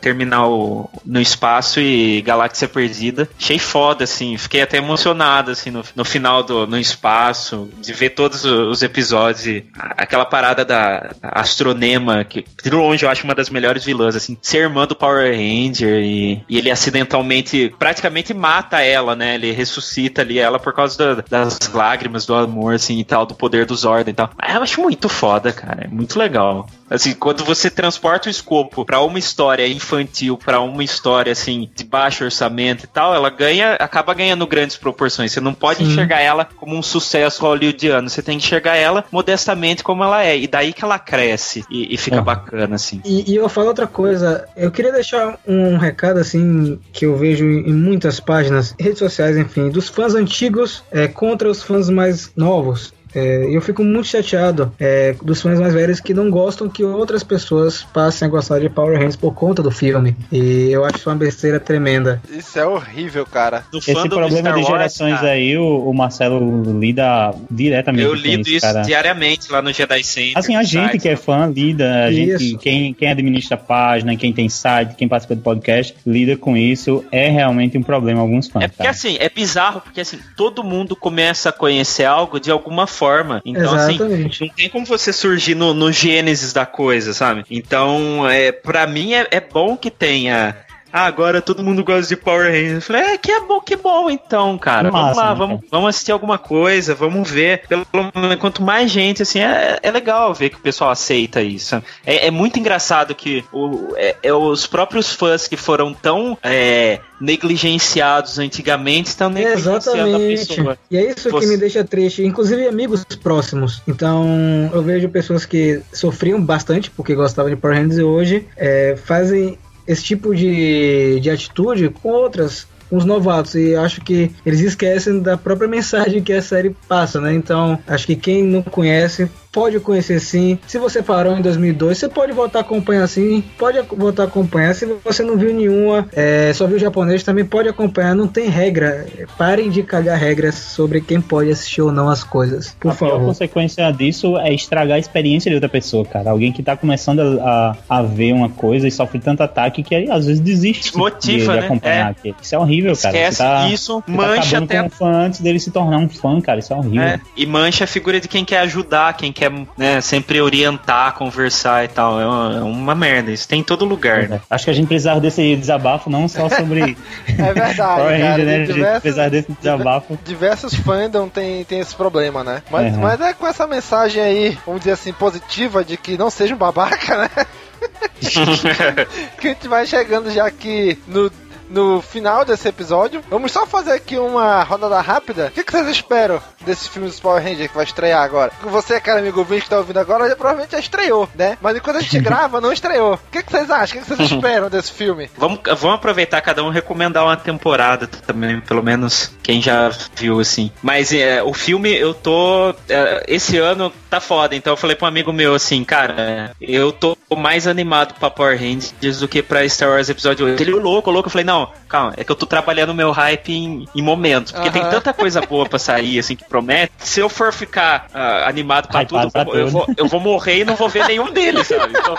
terminar o No Espaço e Galáxia Perdida. Achei foda, assim. Fiquei até emocionado, assim, no, no final do No Espaço, de ver todos os episódios. e aquela parada da Astronema, que de longe eu acho uma das melhores vilãs, assim. Ser irmã do Power Ranger e, e ele acidentalmente, praticamente mata ela, né? Ele ressuscita ali ela por causa da- das lágrimas, do amor, assim, e tal, do poder dos Zordon e tal. Eu acho muito foda, cara. É muito legal. Assim, quando você transporta o escopo pra uma história infantil, pra uma história, assim, de baixo orçamento e tal, ela ganha, acaba ganhando grandes proporções. Você não pode Sim. enxergar ela como um sucesso hollywoodiano. Você tem que enxergar ela modestamente como ela é. E daí que ela cresce e, e fica Uhum. bacana, assim. E, e eu falo outra coisa, eu queria deixar um recado assim que eu vejo em muitas páginas, redes sociais, enfim, dos fãs antigos é, contra os fãs mais novos. É, eu fico muito chateado é, dos fãs mais velhos que não gostam que outras pessoas passem a gostar de Power Rangers por conta do filme. E eu acho isso uma besteira tremenda. Isso é horrível, cara. Do Esse problema Star de Wars, gerações cara, aí, o, o Marcelo lida diretamente Eu com lido isso, cara. diariamente lá no Jedi Center. Assim, a gente site, que é fã lida, a gente, quem, quem administra a página, quem tem site, quem participa do podcast, lida com isso. É realmente um problema alguns fãs. É porque cara. assim, é bizarro, porque assim, todo mundo começa a conhecer algo de alguma forma. Então, assim, Exatamente. não tem como você surgir no, no gênesis da coisa, sabe? Então, é, pra mim é, é bom que tenha. Ah, agora todo mundo gosta de Power Rangers. Eu falei, é, que é bom, que bom então, cara. Massa, vamos lá, né, vamos, cara? vamos assistir alguma coisa, vamos ver. Pelo, quanto mais gente, assim, é, é legal ver que o pessoal aceita isso. É, é muito engraçado que o, é- é os próprios fãs que foram tão é, negligenciados antigamente estão negligenciando a Exatamente. pessoa. E é isso que Você- me deixa triste, inclusive amigos próximos. Então, eu vejo pessoas que sofriam bastante porque gostavam de Power Rangers e hoje é, fazem esse tipo de, de atitude com outras. com Os novatos, e acho que eles esquecem da própria mensagem que a série passa, né? Então, acho que quem não conhece pode conhecer sim. Se você parou em 2002, você pode voltar a acompanhar sim. Pode voltar a acompanhar. Se você não viu nenhuma, é, só viu japonês, também pode acompanhar. Não tem regra. Parem de cagar regras sobre quem pode assistir ou não as coisas. Por a favor. consequência disso é estragar a experiência de outra pessoa, cara. Alguém que tá começando a, a, a ver uma coisa e sofre tanto ataque que aí, às vezes desiste Desmotiva, de, de né? acompanhar. aquilo. Isso é horrível, cara. Esquece Você tá, isso, você tá mancha acabando até com um fã antes dele se tornar um fã, cara. Isso é horrível. É, e mancha a figura de quem quer ajudar, quem quer né, sempre orientar, conversar e tal. É uma, é uma merda. Isso tem em todo lugar, né? Acho que a gente precisava desse desabafo não só sobre É verdade, Power cara. Ranger, né? A de gente diversos- precisava desse desabafo. Diversos fandom tem, tem esse problema, né? Mas, Uhum. mas é com essa mensagem aí, vamos dizer assim, positiva de que não seja um babaca, né? que a gente vai chegando já aqui no, no final desse episódio. Vamos só fazer aqui uma rodada rápida. O que, que vocês esperam desse filme dos Power Rangers que vai estrear agora? Você, cara amigo ouvinte que tá ouvindo agora, já, provavelmente já estreou, né? Mas enquanto a gente grava, não estreou. O que, que vocês acham? O que, que vocês esperam desse filme? Vamos, vamos aproveitar cada um recomendar uma temporada também, pelo menos quem já viu assim. Mas é, o filme eu tô. é, esse ano tá foda, então eu falei pra um amigo meu assim, cara, eu tô mais animado pra Power Rangers do que pra Star Wars Episódio 8. Ele, "Ô, louco, louco. Eu falei, não, calma, é que eu tô trabalhando meu hype em, em momentos. Porque tem Aham. tanta coisa boa pra sair, assim, que promete. Se eu for ficar ah, animado pra tudo, pra eu, tudo. vou, eu vou morrer e não vou ver nenhum deles, sabe? Então,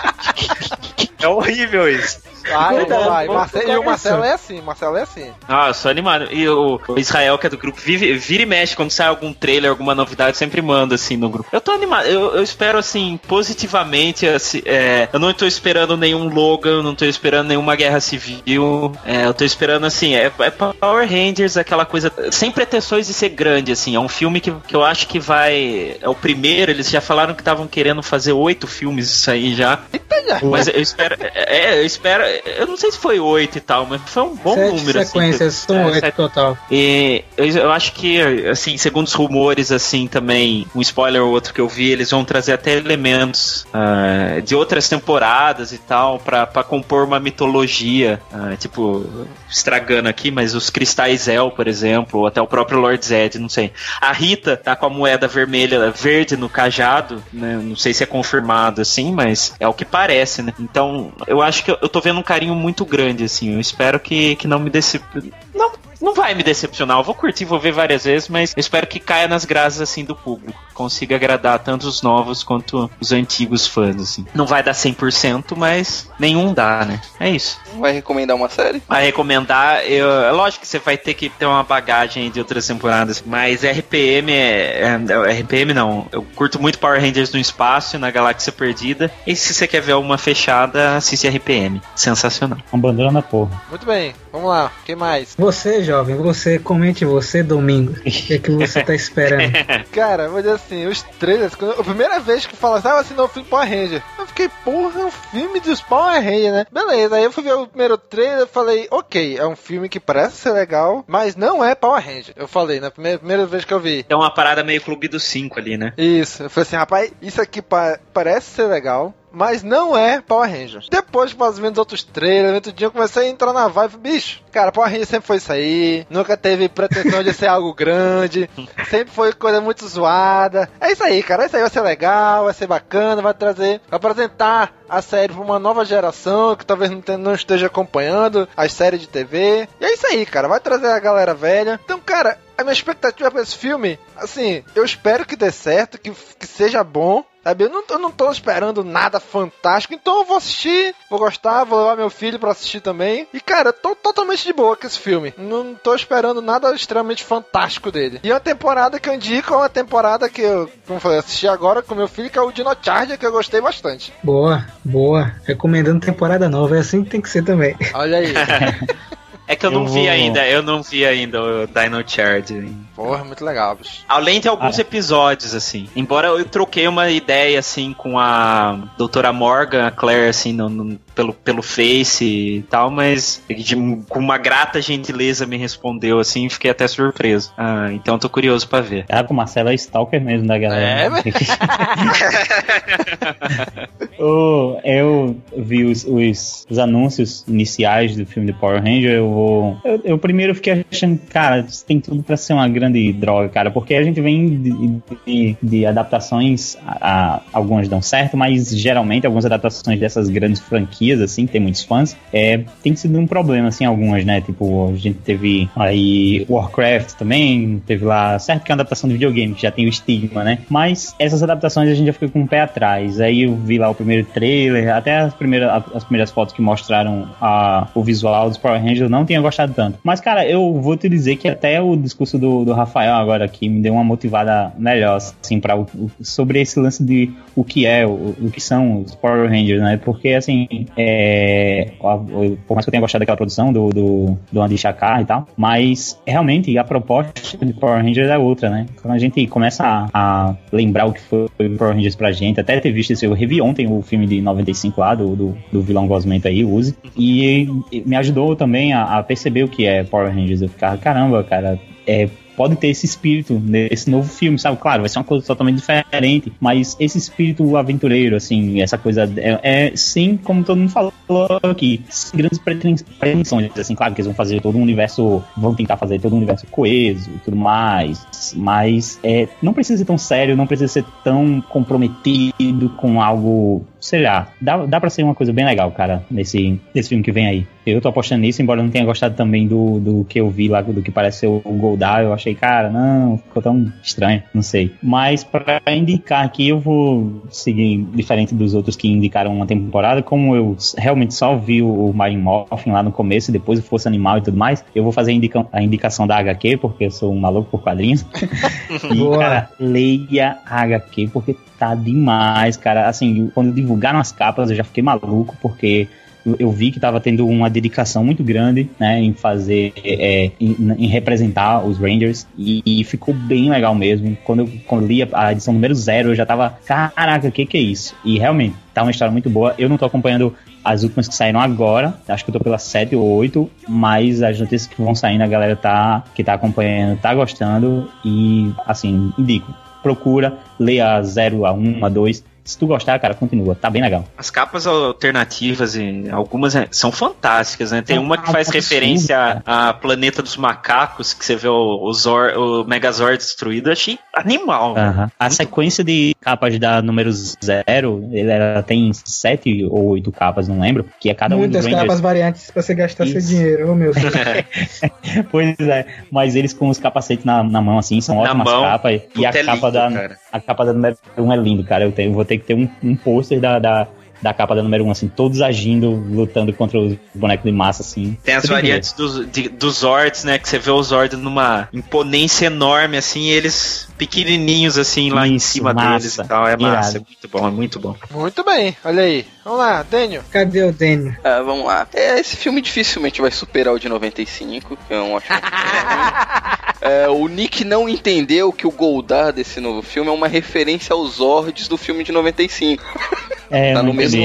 É horrível isso. Vai, Cuidado, vai. vou- Marce- vou E o Marcelo é assim, Marcelo é assim. Ah, eu sou animado. E o o Israel, que é do grupo, vive, vira e mexe quando sai algum trailer, alguma novidade, sempre manda assim no grupo. Eu tô animado, eu, eu espero assim, positivamente. Assim, é, eu não tô esperando nenhum Logan, não tô esperando nenhuma guerra civil. é, eu tô esperando assim, é, é Power Rangers, aquela coisa, sem pretensões de ser grande, assim. É um filme que, que eu acho que vai. É o primeiro, eles já falaram que estavam querendo fazer oito filmes isso aí já. Mas eu espero. É, eu espero. Eu não sei se foi oito e tal, mas foi um bom Sete número. assim, sequências, que- são é, oito sete- total. e eu, eu acho que, assim, segundo os rumores, assim, também, um spoiler ou outro que eu vi, eles vão trazer até elementos ah, de outras temporadas e tal, pra, pra compor uma mitologia. ah, tipo, estragando aqui, mas os cristais El, por exemplo, ou até o próprio Lord Zed, não sei. A Rita tá com a moeda vermelha, verde no cajado, né? Não sei se é confirmado assim, mas é o que parece, né? Então, eu acho que eu, tô vendo um carinho muito grande, assim. Eu espero que, que não me decep... Não, não vai me decepcionar. Eu vou curtir, vou ver várias vezes, mas eu espero que caia nas graças, assim, do público. Consiga agradar tanto os novos quanto os antigos fãs, assim. Não vai dar 100%, mas nenhum dá, né? É isso. Vai recomendar uma série? A recomendar, eu, é lógico que você vai ter que ter uma bagagem de outras temporadas, mas RPM é, é- é- RPM não. Eu curto muito Power Rangers no espaço e na Galáxia Perdida. E se você quer ver uma fechada, assiste RPM. Sensacional. Uma bandeira na porra. Muito bem, vamos lá. Quem mais? Você, jovem, você, comente você, domingo. O que é que você tá esperando? Cara, vou dizer assim, os trailers, quando, a primeira vez que fala assim, ah, assinou o filme Power Ranger. Eu fiquei, porra, é um filme dos Power Ranger, né? Beleza, aí eu fui ver o primeiro trailer e falei, ok, é um filme que parece ser legal, mas não é Power Ranger. Eu falei, na primeira, primeira vez que eu vi. É uma parada meio clube dos cinco ali, né? Isso, eu falei assim, rapaz, isso aqui pa- parece ser legal. Mas não é Power Rangers. Depois, mais ou menos, outros trailers, outro dia, eu comecei a entrar na vibe. Bicho, cara, Power Rangers sempre foi isso aí. Nunca teve pretensão de ser algo grande. Sempre foi coisa muito zoada. É isso aí, cara. Isso aí vai ser legal, vai ser bacana, vai trazer, vai apresentar a série pra uma nova geração que talvez não, não esteja acompanhando as séries de TV. E é isso aí, cara. Vai trazer a galera velha. Então, cara, a minha expectativa pra esse filme, assim, eu espero que dê certo, que, que seja bom. Sabe, eu não, eu não tô esperando nada fantástico, então eu vou assistir, vou gostar, vou levar meu filho pra assistir também. E cara, eu tô totalmente de boa com esse filme. Não tô esperando nada extremamente fantástico dele. E a temporada que eu indico é uma temporada que eu, como eu falei, assisti agora com meu filho, que é o Dino Charger, que eu gostei bastante. Boa, boa. Recomendando temporada nova, é assim que tem que ser também. Olha aí. É que eu não Eu vi vou- ainda, eu não vi ainda o Dino Charge. Porra, muito legal, bicho. Além de alguns Ah. episódios, assim. Embora eu troquei uma ideia, assim, com a doutora Morgan, a Claire, assim, no, no- pelo, pelo Face e tal, mas de- com uma grata gentileza me respondeu, assim, e fiquei até surpreso. Ah, então eu tô curioso pra ver. Ah, o Marcelo é stalker mesmo da galera. É, velho. Ô, eu vi os, os, os anúncios iniciais do filme de Power Ranger. Eu vou. Eu, eu primeiro fiquei achando, cara, isso tem tudo pra ser uma grande droga, cara. Porque a gente vem de, de- de adaptações, a, a- algumas dão certo, mas geralmente algumas adaptações dessas grandes franquias, assim, que tem muitos fãs, é, tem sido um problema, assim, algumas, né? Tipo, a gente teve aí Warcraft também, teve lá, certo que é uma adaptação de videogame, que já tem o estigma, né? Mas essas adaptações a gente já fica com o pé atrás. Aí eu vi lá o primeiro trailer, até as primeiras, as primeiras fotos que mostraram a, o visual dos Power Rangers, eu não tinha gostado tanto. Mas, cara, eu vou te dizer que até o discurso do, do Rafael agora aqui me deu uma motivada melhor, assim, para sobre esse lance de o que é, o, o que são os Power Rangers, né? Porque, assim, é, por mais que eu tenha gostado daquela produção do, do, do Andy Chakar e tal, mas realmente a proposta de Power Rangers é outra, né? Quando a gente começa a, a lembrar o que foi o Power Rangers pra gente, até ter visto esse, eu revi ontem o filme de 95 lá, do, do, do vilão Gosmento aí, Uzi, e me ajudou também a, a perceber o que é Power Rangers. Eu ficava, caramba, cara, é pode ter esse espírito nesse novo filme, sabe? Claro, vai ser uma coisa totalmente diferente, mas esse espírito aventureiro, assim, essa coisa é, é sim, como todo mundo falou aqui, sem grandes preten- pretensões, assim, claro que eles vão fazer todo um universo, vão tentar fazer todo um universo coeso e tudo mais, mas é, não precisa ser tão sério, não precisa ser tão comprometido com algo, sei lá, dá, dá pra ser uma coisa bem legal, cara, nesse, nesse filme que vem aí. Eu tô apostando nisso, embora eu não tenha gostado também do, do que eu vi lá, do que parece ser o Goldar. Eu achei, cara, não, ficou tão estranho, não sei. Mas para indicar aqui, eu vou seguir diferente dos outros que indicaram uma temporada. Como eu realmente só vi o Marine Morphin lá no começo e depois o Força Animal e tudo mais, eu vou fazer a, indica a indicação da HQ, porque eu sou um maluco por quadrinhos. e, cara, leia a HQ, porque tá demais, cara. Assim, quando divulgaram as capas, eu já fiquei maluco, porque eu vi que estava tendo uma dedicação muito grande né, em fazer, é, em, em, representar os Rangers e, e, ficou bem legal mesmo. Quando eu, quando eu li a, a edição número zero, eu já tava, caraca, o que que é isso? E realmente, tá uma história muito boa. Eu não tô acompanhando as últimas que saíram agora, acho que eu tô pela 7 ou 8, mas as notícias que vão saindo, a galera tá, que tá acompanhando, tá gostando e, assim, indico. Procura, leia a 0, a 1, a 2, se tu gostar, cara, continua. Tá bem legal. As capas alternativas, e algumas é, são fantásticas, né? Tem uma que faz referência a, a, Planeta dos Macacos, que você vê o, o, Zor, o Megazord destruído. Eu achei animal. Uh -huh. A sequência de capas da número zero, ele era, tem sete ou oito capas, não lembro. Que é cada Muitas um dos capas variantes pra você gastar Isso. seu dinheiro, oh, meu pois é, mas eles com os capacetes na, na mão, assim, são ótimas mão, capas. E a capa, lindo, da, cara. a capa da número um é lindo, cara. Eu, tenho, eu vou ter ter que ter um, um pôster da, da, da capa da número 1, um, assim, todos agindo, lutando contra os bonecos de massa, assim. Tem as variantes dos, de, dos Zords, né? Que você vê os Zords numa imponência enorme, assim, e eles pequenininhos, assim, lá Isso, em cima massa, deles e tal. É massa, é muito bom, é muito bom. Muito bem, olha aí. Vamos lá, Daniel. Cadê o Daniel? Ah, vamos lá. É, esse filme dificilmente vai superar o de 95, que eu acho é, O Nick não entendeu que o Goldar desse novo filme é uma referência aos Zords do filme de 95. É, tá no mesmo.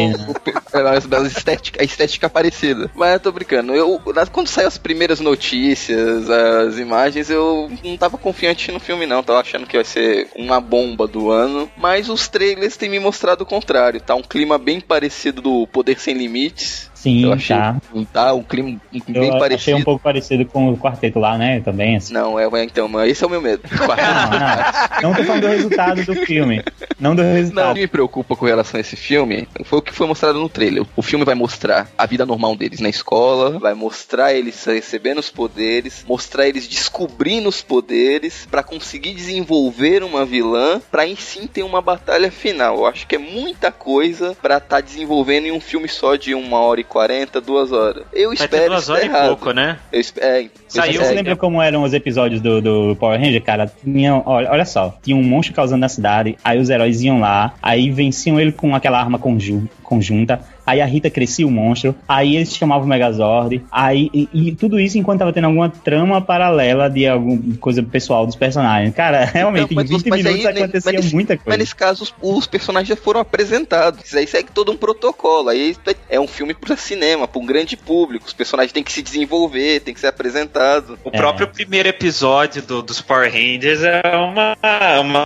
A estética, a estética parecida. Mas eu tô brincando. Eu, quando saiu as primeiras notícias, as imagens, eu não tava confiante no filme, não. Tava achando que ia ser uma bomba do ano. Mas os trailers têm me mostrado o contrário. Tá um clima bem parecido do Poder Sem Limites. Sim, eu achei, tá. Tá um clima bem eu parecido. Achei um pouco parecido com o quarteto lá, né? Também. Assim. Não, é, então, esse é o meu medo. não, não. Não tô falando do resultado do filme. Não do resultado. Não, o que me preocupa com relação a esse filme foi o que foi mostrado no trailer. O filme vai mostrar a vida normal deles na escola, vai mostrar eles recebendo os poderes, mostrar eles descobrindo os poderes para conseguir desenvolver uma vilã, para em sim ter uma batalha final. Eu acho que é muita coisa para estar tá desenvolvendo em um filme só de uma hora e 40, duas horas. Eu Vai espero ter duas horas errado. e pouco, né? Eu, é, Saiu. Você lembra como eram os episódios do, do Power Ranger, cara? Tinha, olha, olha só, tinha um monstro causando na cidade, aí os heróis iam lá, aí venciam ele com aquela arma conju conjunta, Aí a Rita crescia o monstro. Aí eles chamavam o Megazord. Aí, e, e, tudo isso enquanto tava tendo alguma trama paralela de alguma coisa pessoal dos personagens. Cara, realmente, então, em 20 minutos aí, acontecia mas, muita coisa. Mas nesse caso, os, os, personagens já foram apresentados. Isso aí segue todo um protocolo. Aí é um filme para cinema, para um grande público. Os personagens têm que se desenvolver, têm que ser apresentados. O é. próprio primeiro episódio do, dos Power Rangers é uma, uma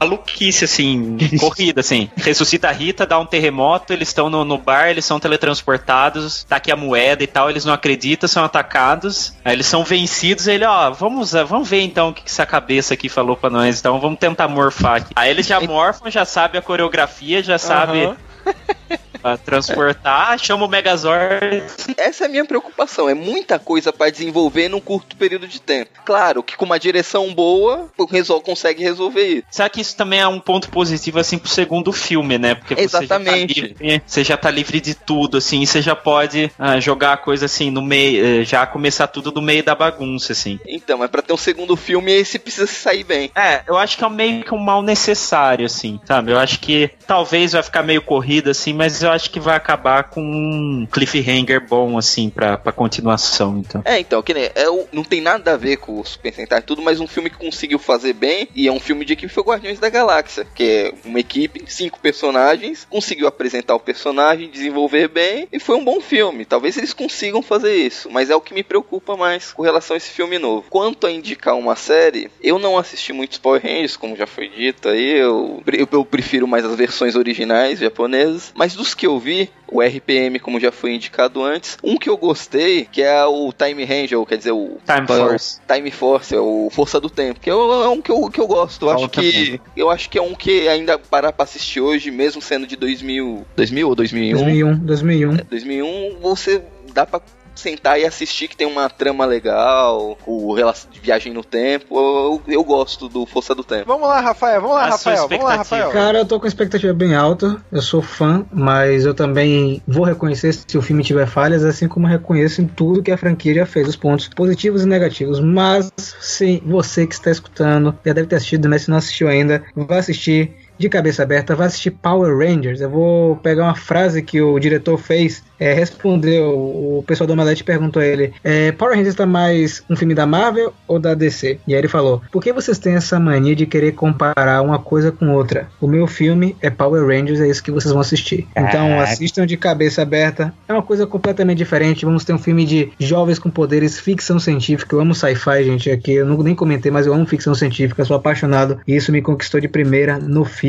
maluquice, assim, corrida, assim. Ressuscita a Rita, dá um terremoto, eles estão no, no bar lugar, eles são teletransportados, tá aqui a moeda e tal, eles não acreditam, são atacados, aí eles são vencidos, ele, ó, vamos, vamos ver então o que essa cabeça aqui falou pra nós, então vamos tentar morfar aqui. Aí eles já morfam, já sabe a coreografia, já sabe... Uhum. pra transportar, chama o Megazord. Essa é a minha preocupação. É muita coisa para desenvolver num curto período de tempo. Claro que com uma direção boa, resol consegue resolver isso. Será que isso também é um ponto positivo, assim, pro segundo filme, né? Porque Exatamente. Você já, tá livre, você já tá livre de tudo, assim, e você já pode ah, jogar a coisa assim no meio, eh, já começar tudo no meio da bagunça, assim. Então, mas pra ter um segundo filme, esse precisa sair bem. É, eu acho que é meio que um mal necessário, assim, sabe? Eu acho que talvez vai ficar meio corrido, assim, mas eu acho que vai acabar com um cliffhanger bom, assim, pra, pra continuação, então. É, então, que nem, é, não tem nada a ver com o Super Sentai tudo, mas um filme que conseguiu fazer bem, e é um filme de equipe, foi Guardiões da Galáxia, que é uma equipe, cinco personagens, conseguiu apresentar o personagem, desenvolver bem, e foi um bom filme. Talvez eles consigam fazer isso, mas é o que me preocupa mais com relação a esse filme novo. Quanto a indicar uma série, eu não assisti muitos Power Rangers, como já foi dito aí, eu, eu, eu prefiro mais as versões originais japonesas, mas dos que eu vi, o RPM, como já foi indicado antes. Um que eu gostei, que é o Time Ranger, quer dizer, o Time Force. Time Force, é o Força do Tempo, que é, é um que eu, que eu gosto. Eu acho que eu acho que é um que ainda parar para assistir hoje, mesmo sendo de 2000, 2000 ou 2001? 2001, 2001. É, 2001, você dá para sentar e assistir que tem uma trama legal, o relação de viagem no tempo. Eu, eu gosto do Força do Tempo. Vamos lá, Rafael, vamos lá, A Rafael, vamos lá. Rafael. Cara, eu tô com expectativa bem alta. Eu sou fã, mas eu também vou reconhecer se o filme tiver falhas, assim como reconheço em tudo que a franquia já fez, os pontos positivos e negativos. Mas, sim, você que está escutando, já deve ter assistido, mas se não assistiu ainda, vai assistir de cabeça aberta, vai assistir Power Rangers. Eu vou pegar uma frase que o diretor fez, é, respondeu, o pessoal do Omelete perguntou a ele, é, Power Rangers tá mais um filme da Marvel ou da DC? E aí ele falou, por que vocês têm essa mania de querer comparar uma coisa com outra? O meu filme é Power Rangers, é isso que vocês vão assistir. Então assistam de cabeça aberta, é uma coisa completamente diferente, vamos ter um filme de jovens com poderes, ficção científica, eu amo sci-fi, gente, aqui, eu não, nem comentei, mas eu amo ficção científica, sou apaixonado, e isso me conquistou de primeira no filme.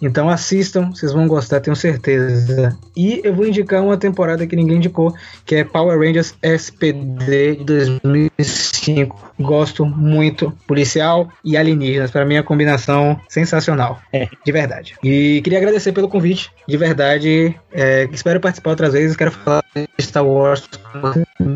Então assistam, vocês vão gostar, tenho certeza. E eu vou indicar uma temporada que ninguém indicou, que é Power Rangers SPD de 2005. Gosto muito, policial e alienígenas, para mim é uma combinação sensacional, de verdade. E queria agradecer pelo convite, de verdade. É, espero participar outras vezes, quero falar de Star Wars,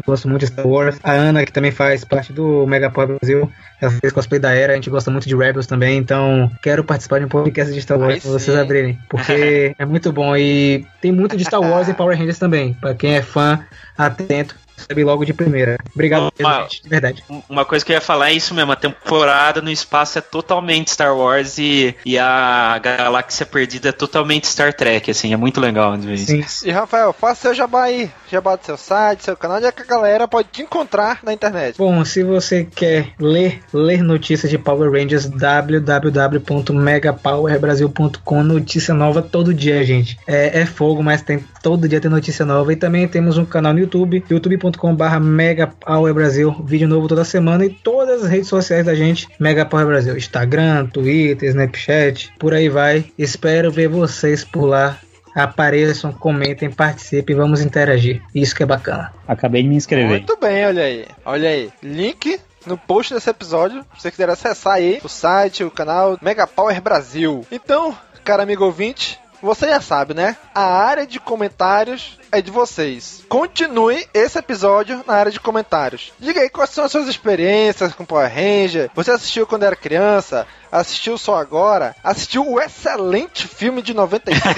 gosto muito de Star Wars. A Ana, que também faz parte do Megapower Brasil, ela fez cosplay da Era, a gente gosta muito de Rebels também, então quero participar de um podcast de Star Wars Aí pra vocês sim. abrirem, porque é muito bom e tem muito de Star Wars e Power Rangers também, pra quem é fã, atento, sabe logo de primeira. Obrigado, Ô, Mal. gente, de verdade. Uma coisa que eu ia falar é isso mesmo, a temporada no espaço é totalmente Star Wars e, e a Galáxia Perdida é totalmente Star Trek, assim, é muito legal de ver isso. Sim. E Rafael, faça seu jabá aí. Jabá do seu site, seu canal, onde é que a galera pode te encontrar na internet. Bom, se você quer ler, ler notícias de Power Rangers, www.megapowerbrasil.com, notícia nova todo dia, gente. É, é fogo, mas tem todo dia tem notícia nova. E também temos um canal no YouTube, youtube.com.br megapowerbrasil, vídeo novo toda semana e todas as redes sociais da gente, Mega Power Brasil, Instagram, Twitter, Snapchat, por aí vai. Espero ver vocês por lá. Apareçam, comentem, participem, vamos interagir. Isso que é bacana. Acabei de me inscrever. Muito bem, olha aí. Olha aí. Link no post desse episódio, se você quiser acessar aí o site, o canal Mega Power Brasil. Então, cara amigo ouvinte, você já sabe, né? A área de comentários é de vocês. Continue esse episódio na área de comentários. Diga aí quais são as suas experiências com Power Ranger. Você assistiu quando era criança? Assistiu só agora? Assistiu o excelente filme de 95?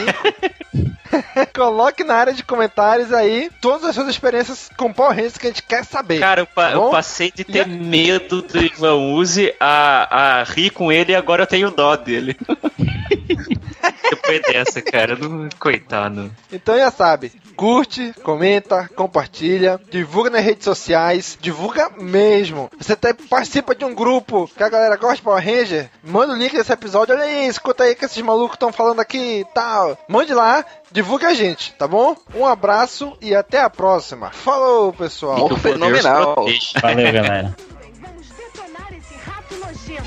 Coloque na área de comentários aí todas as suas experiências com Power Rangers que a gente quer saber. Cara, eu, pa- Tá eu passei de ter medo do Ivan Uzi a, a rir com ele e agora eu tenho dó dele. Depois dessa, cara, não, coitado. Então já sabe, curte, comenta, compartilha, divulga nas redes sociais, divulga mesmo. Você até participa de um grupo que a galera gosta de Power Ranger, manda o link desse episódio, olha aí, escuta aí que esses malucos estão falando aqui e tal. Mande lá, divulga a gente, tá bom? Um abraço e até a próxima. Falou, pessoal. Bom, fenomenal. Valeu, galera. Vamos detonar esse rato nojento.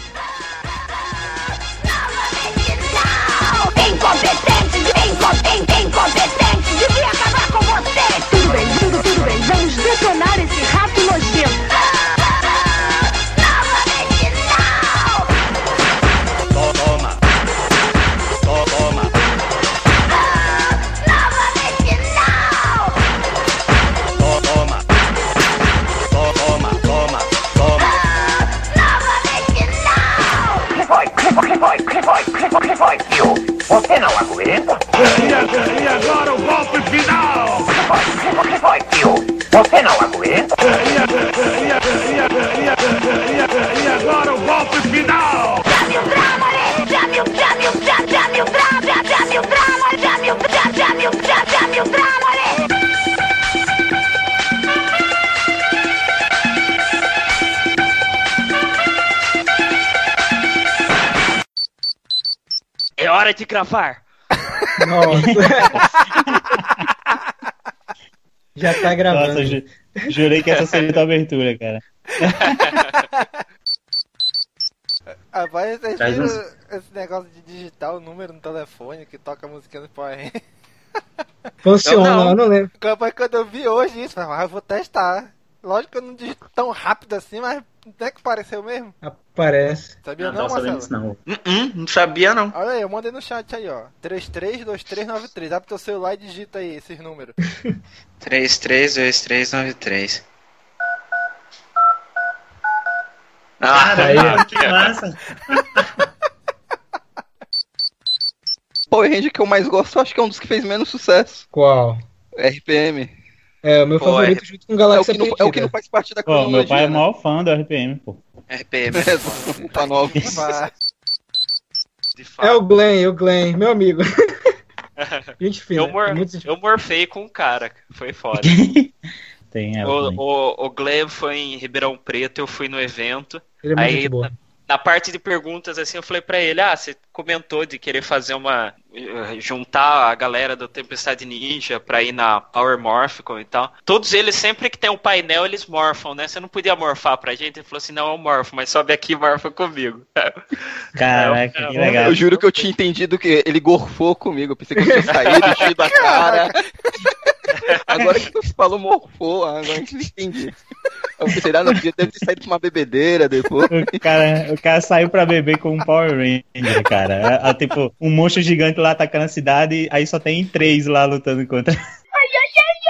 Incompetente, incompetente, detonar esse rato nojento. Toma. Toma. Novamente não. Toma. Toma. Toma. Toma. Novamente não. Que foi? Que foi? Que foi? Que foi? Você não aguenta? E, a- e agora o golpe final! Que foi? Que foi? Que foi? Você não aguenta? E, agora o golpe final! Chame o drama? Chame o, chame, chame o drama, chame o drama, chame o, chame o, drama? É hora de gravar! Nossa. Já tá gravando. Nossa, ju- jurei que essa seria a abertura, cara. Rapaz, vocês Traz uns- esse negócio de digitar o número no telefone que toca a musiquinha do Power? Funciona, Eu não. eu não lembro. Quando eu vi hoje isso, eu falei, ah, eu vou testar. Lógico que eu não digito tão rápido assim, mas Não é que pareceu mesmo? Aparece. Sabia Não, não, não Marcelo? disso não. Hum, não sabia não. Olha aí, eu mandei no chat aí, ó. 332393. Abre teu celular e digita aí esses números. 332393. Caralho, que massa. Power Ranger que eu mais gosto, acho que é um dos que fez menos sucesso. Qual? RPM. É, o meu Pô, favorito é- junto com É o, Galáxia que não, é o que não faz parte da Pô, cronologia. meu pai é o maior fã do RPM, pô. RPM. É, tá novo. É o Glenn, o Glenn, meu amigo. Gente fina. eu, mor é eu morfei com o cara, foi foda. Tem, é, o, o, o Glenn foi em Ribeirão Preto, eu fui no evento. Ele é muito Aí, boa. Na parte de perguntas, assim, eu falei pra ele, ah, você comentou de querer fazer uma... eh, juntar a galera do Tempestade Ninja pra ir na Power Morphicon e tal. Todos eles, sempre que tem um painel, eles morfam, né? Você não podia morfar pra gente? Ele falou assim, não, eu morfo, mas sobe aqui e morfa comigo. Caraca, eu- que legal. Eu juro que eu tinha entendido que ele gorfou comigo. Eu pensei que eu tinha saído, enchido a cara. Agora que você falou morfou, agora que eu entendi. Eu pensei, ah, não, podia deve ter saído pra uma bebedeira depois. O cara, o cara saiu pra beber com um Power Ranger, cara. É, é, tipo, um monstro gigante lá atacando a cidade, aí só tem três lá lutando contra. Ai, ai, ai.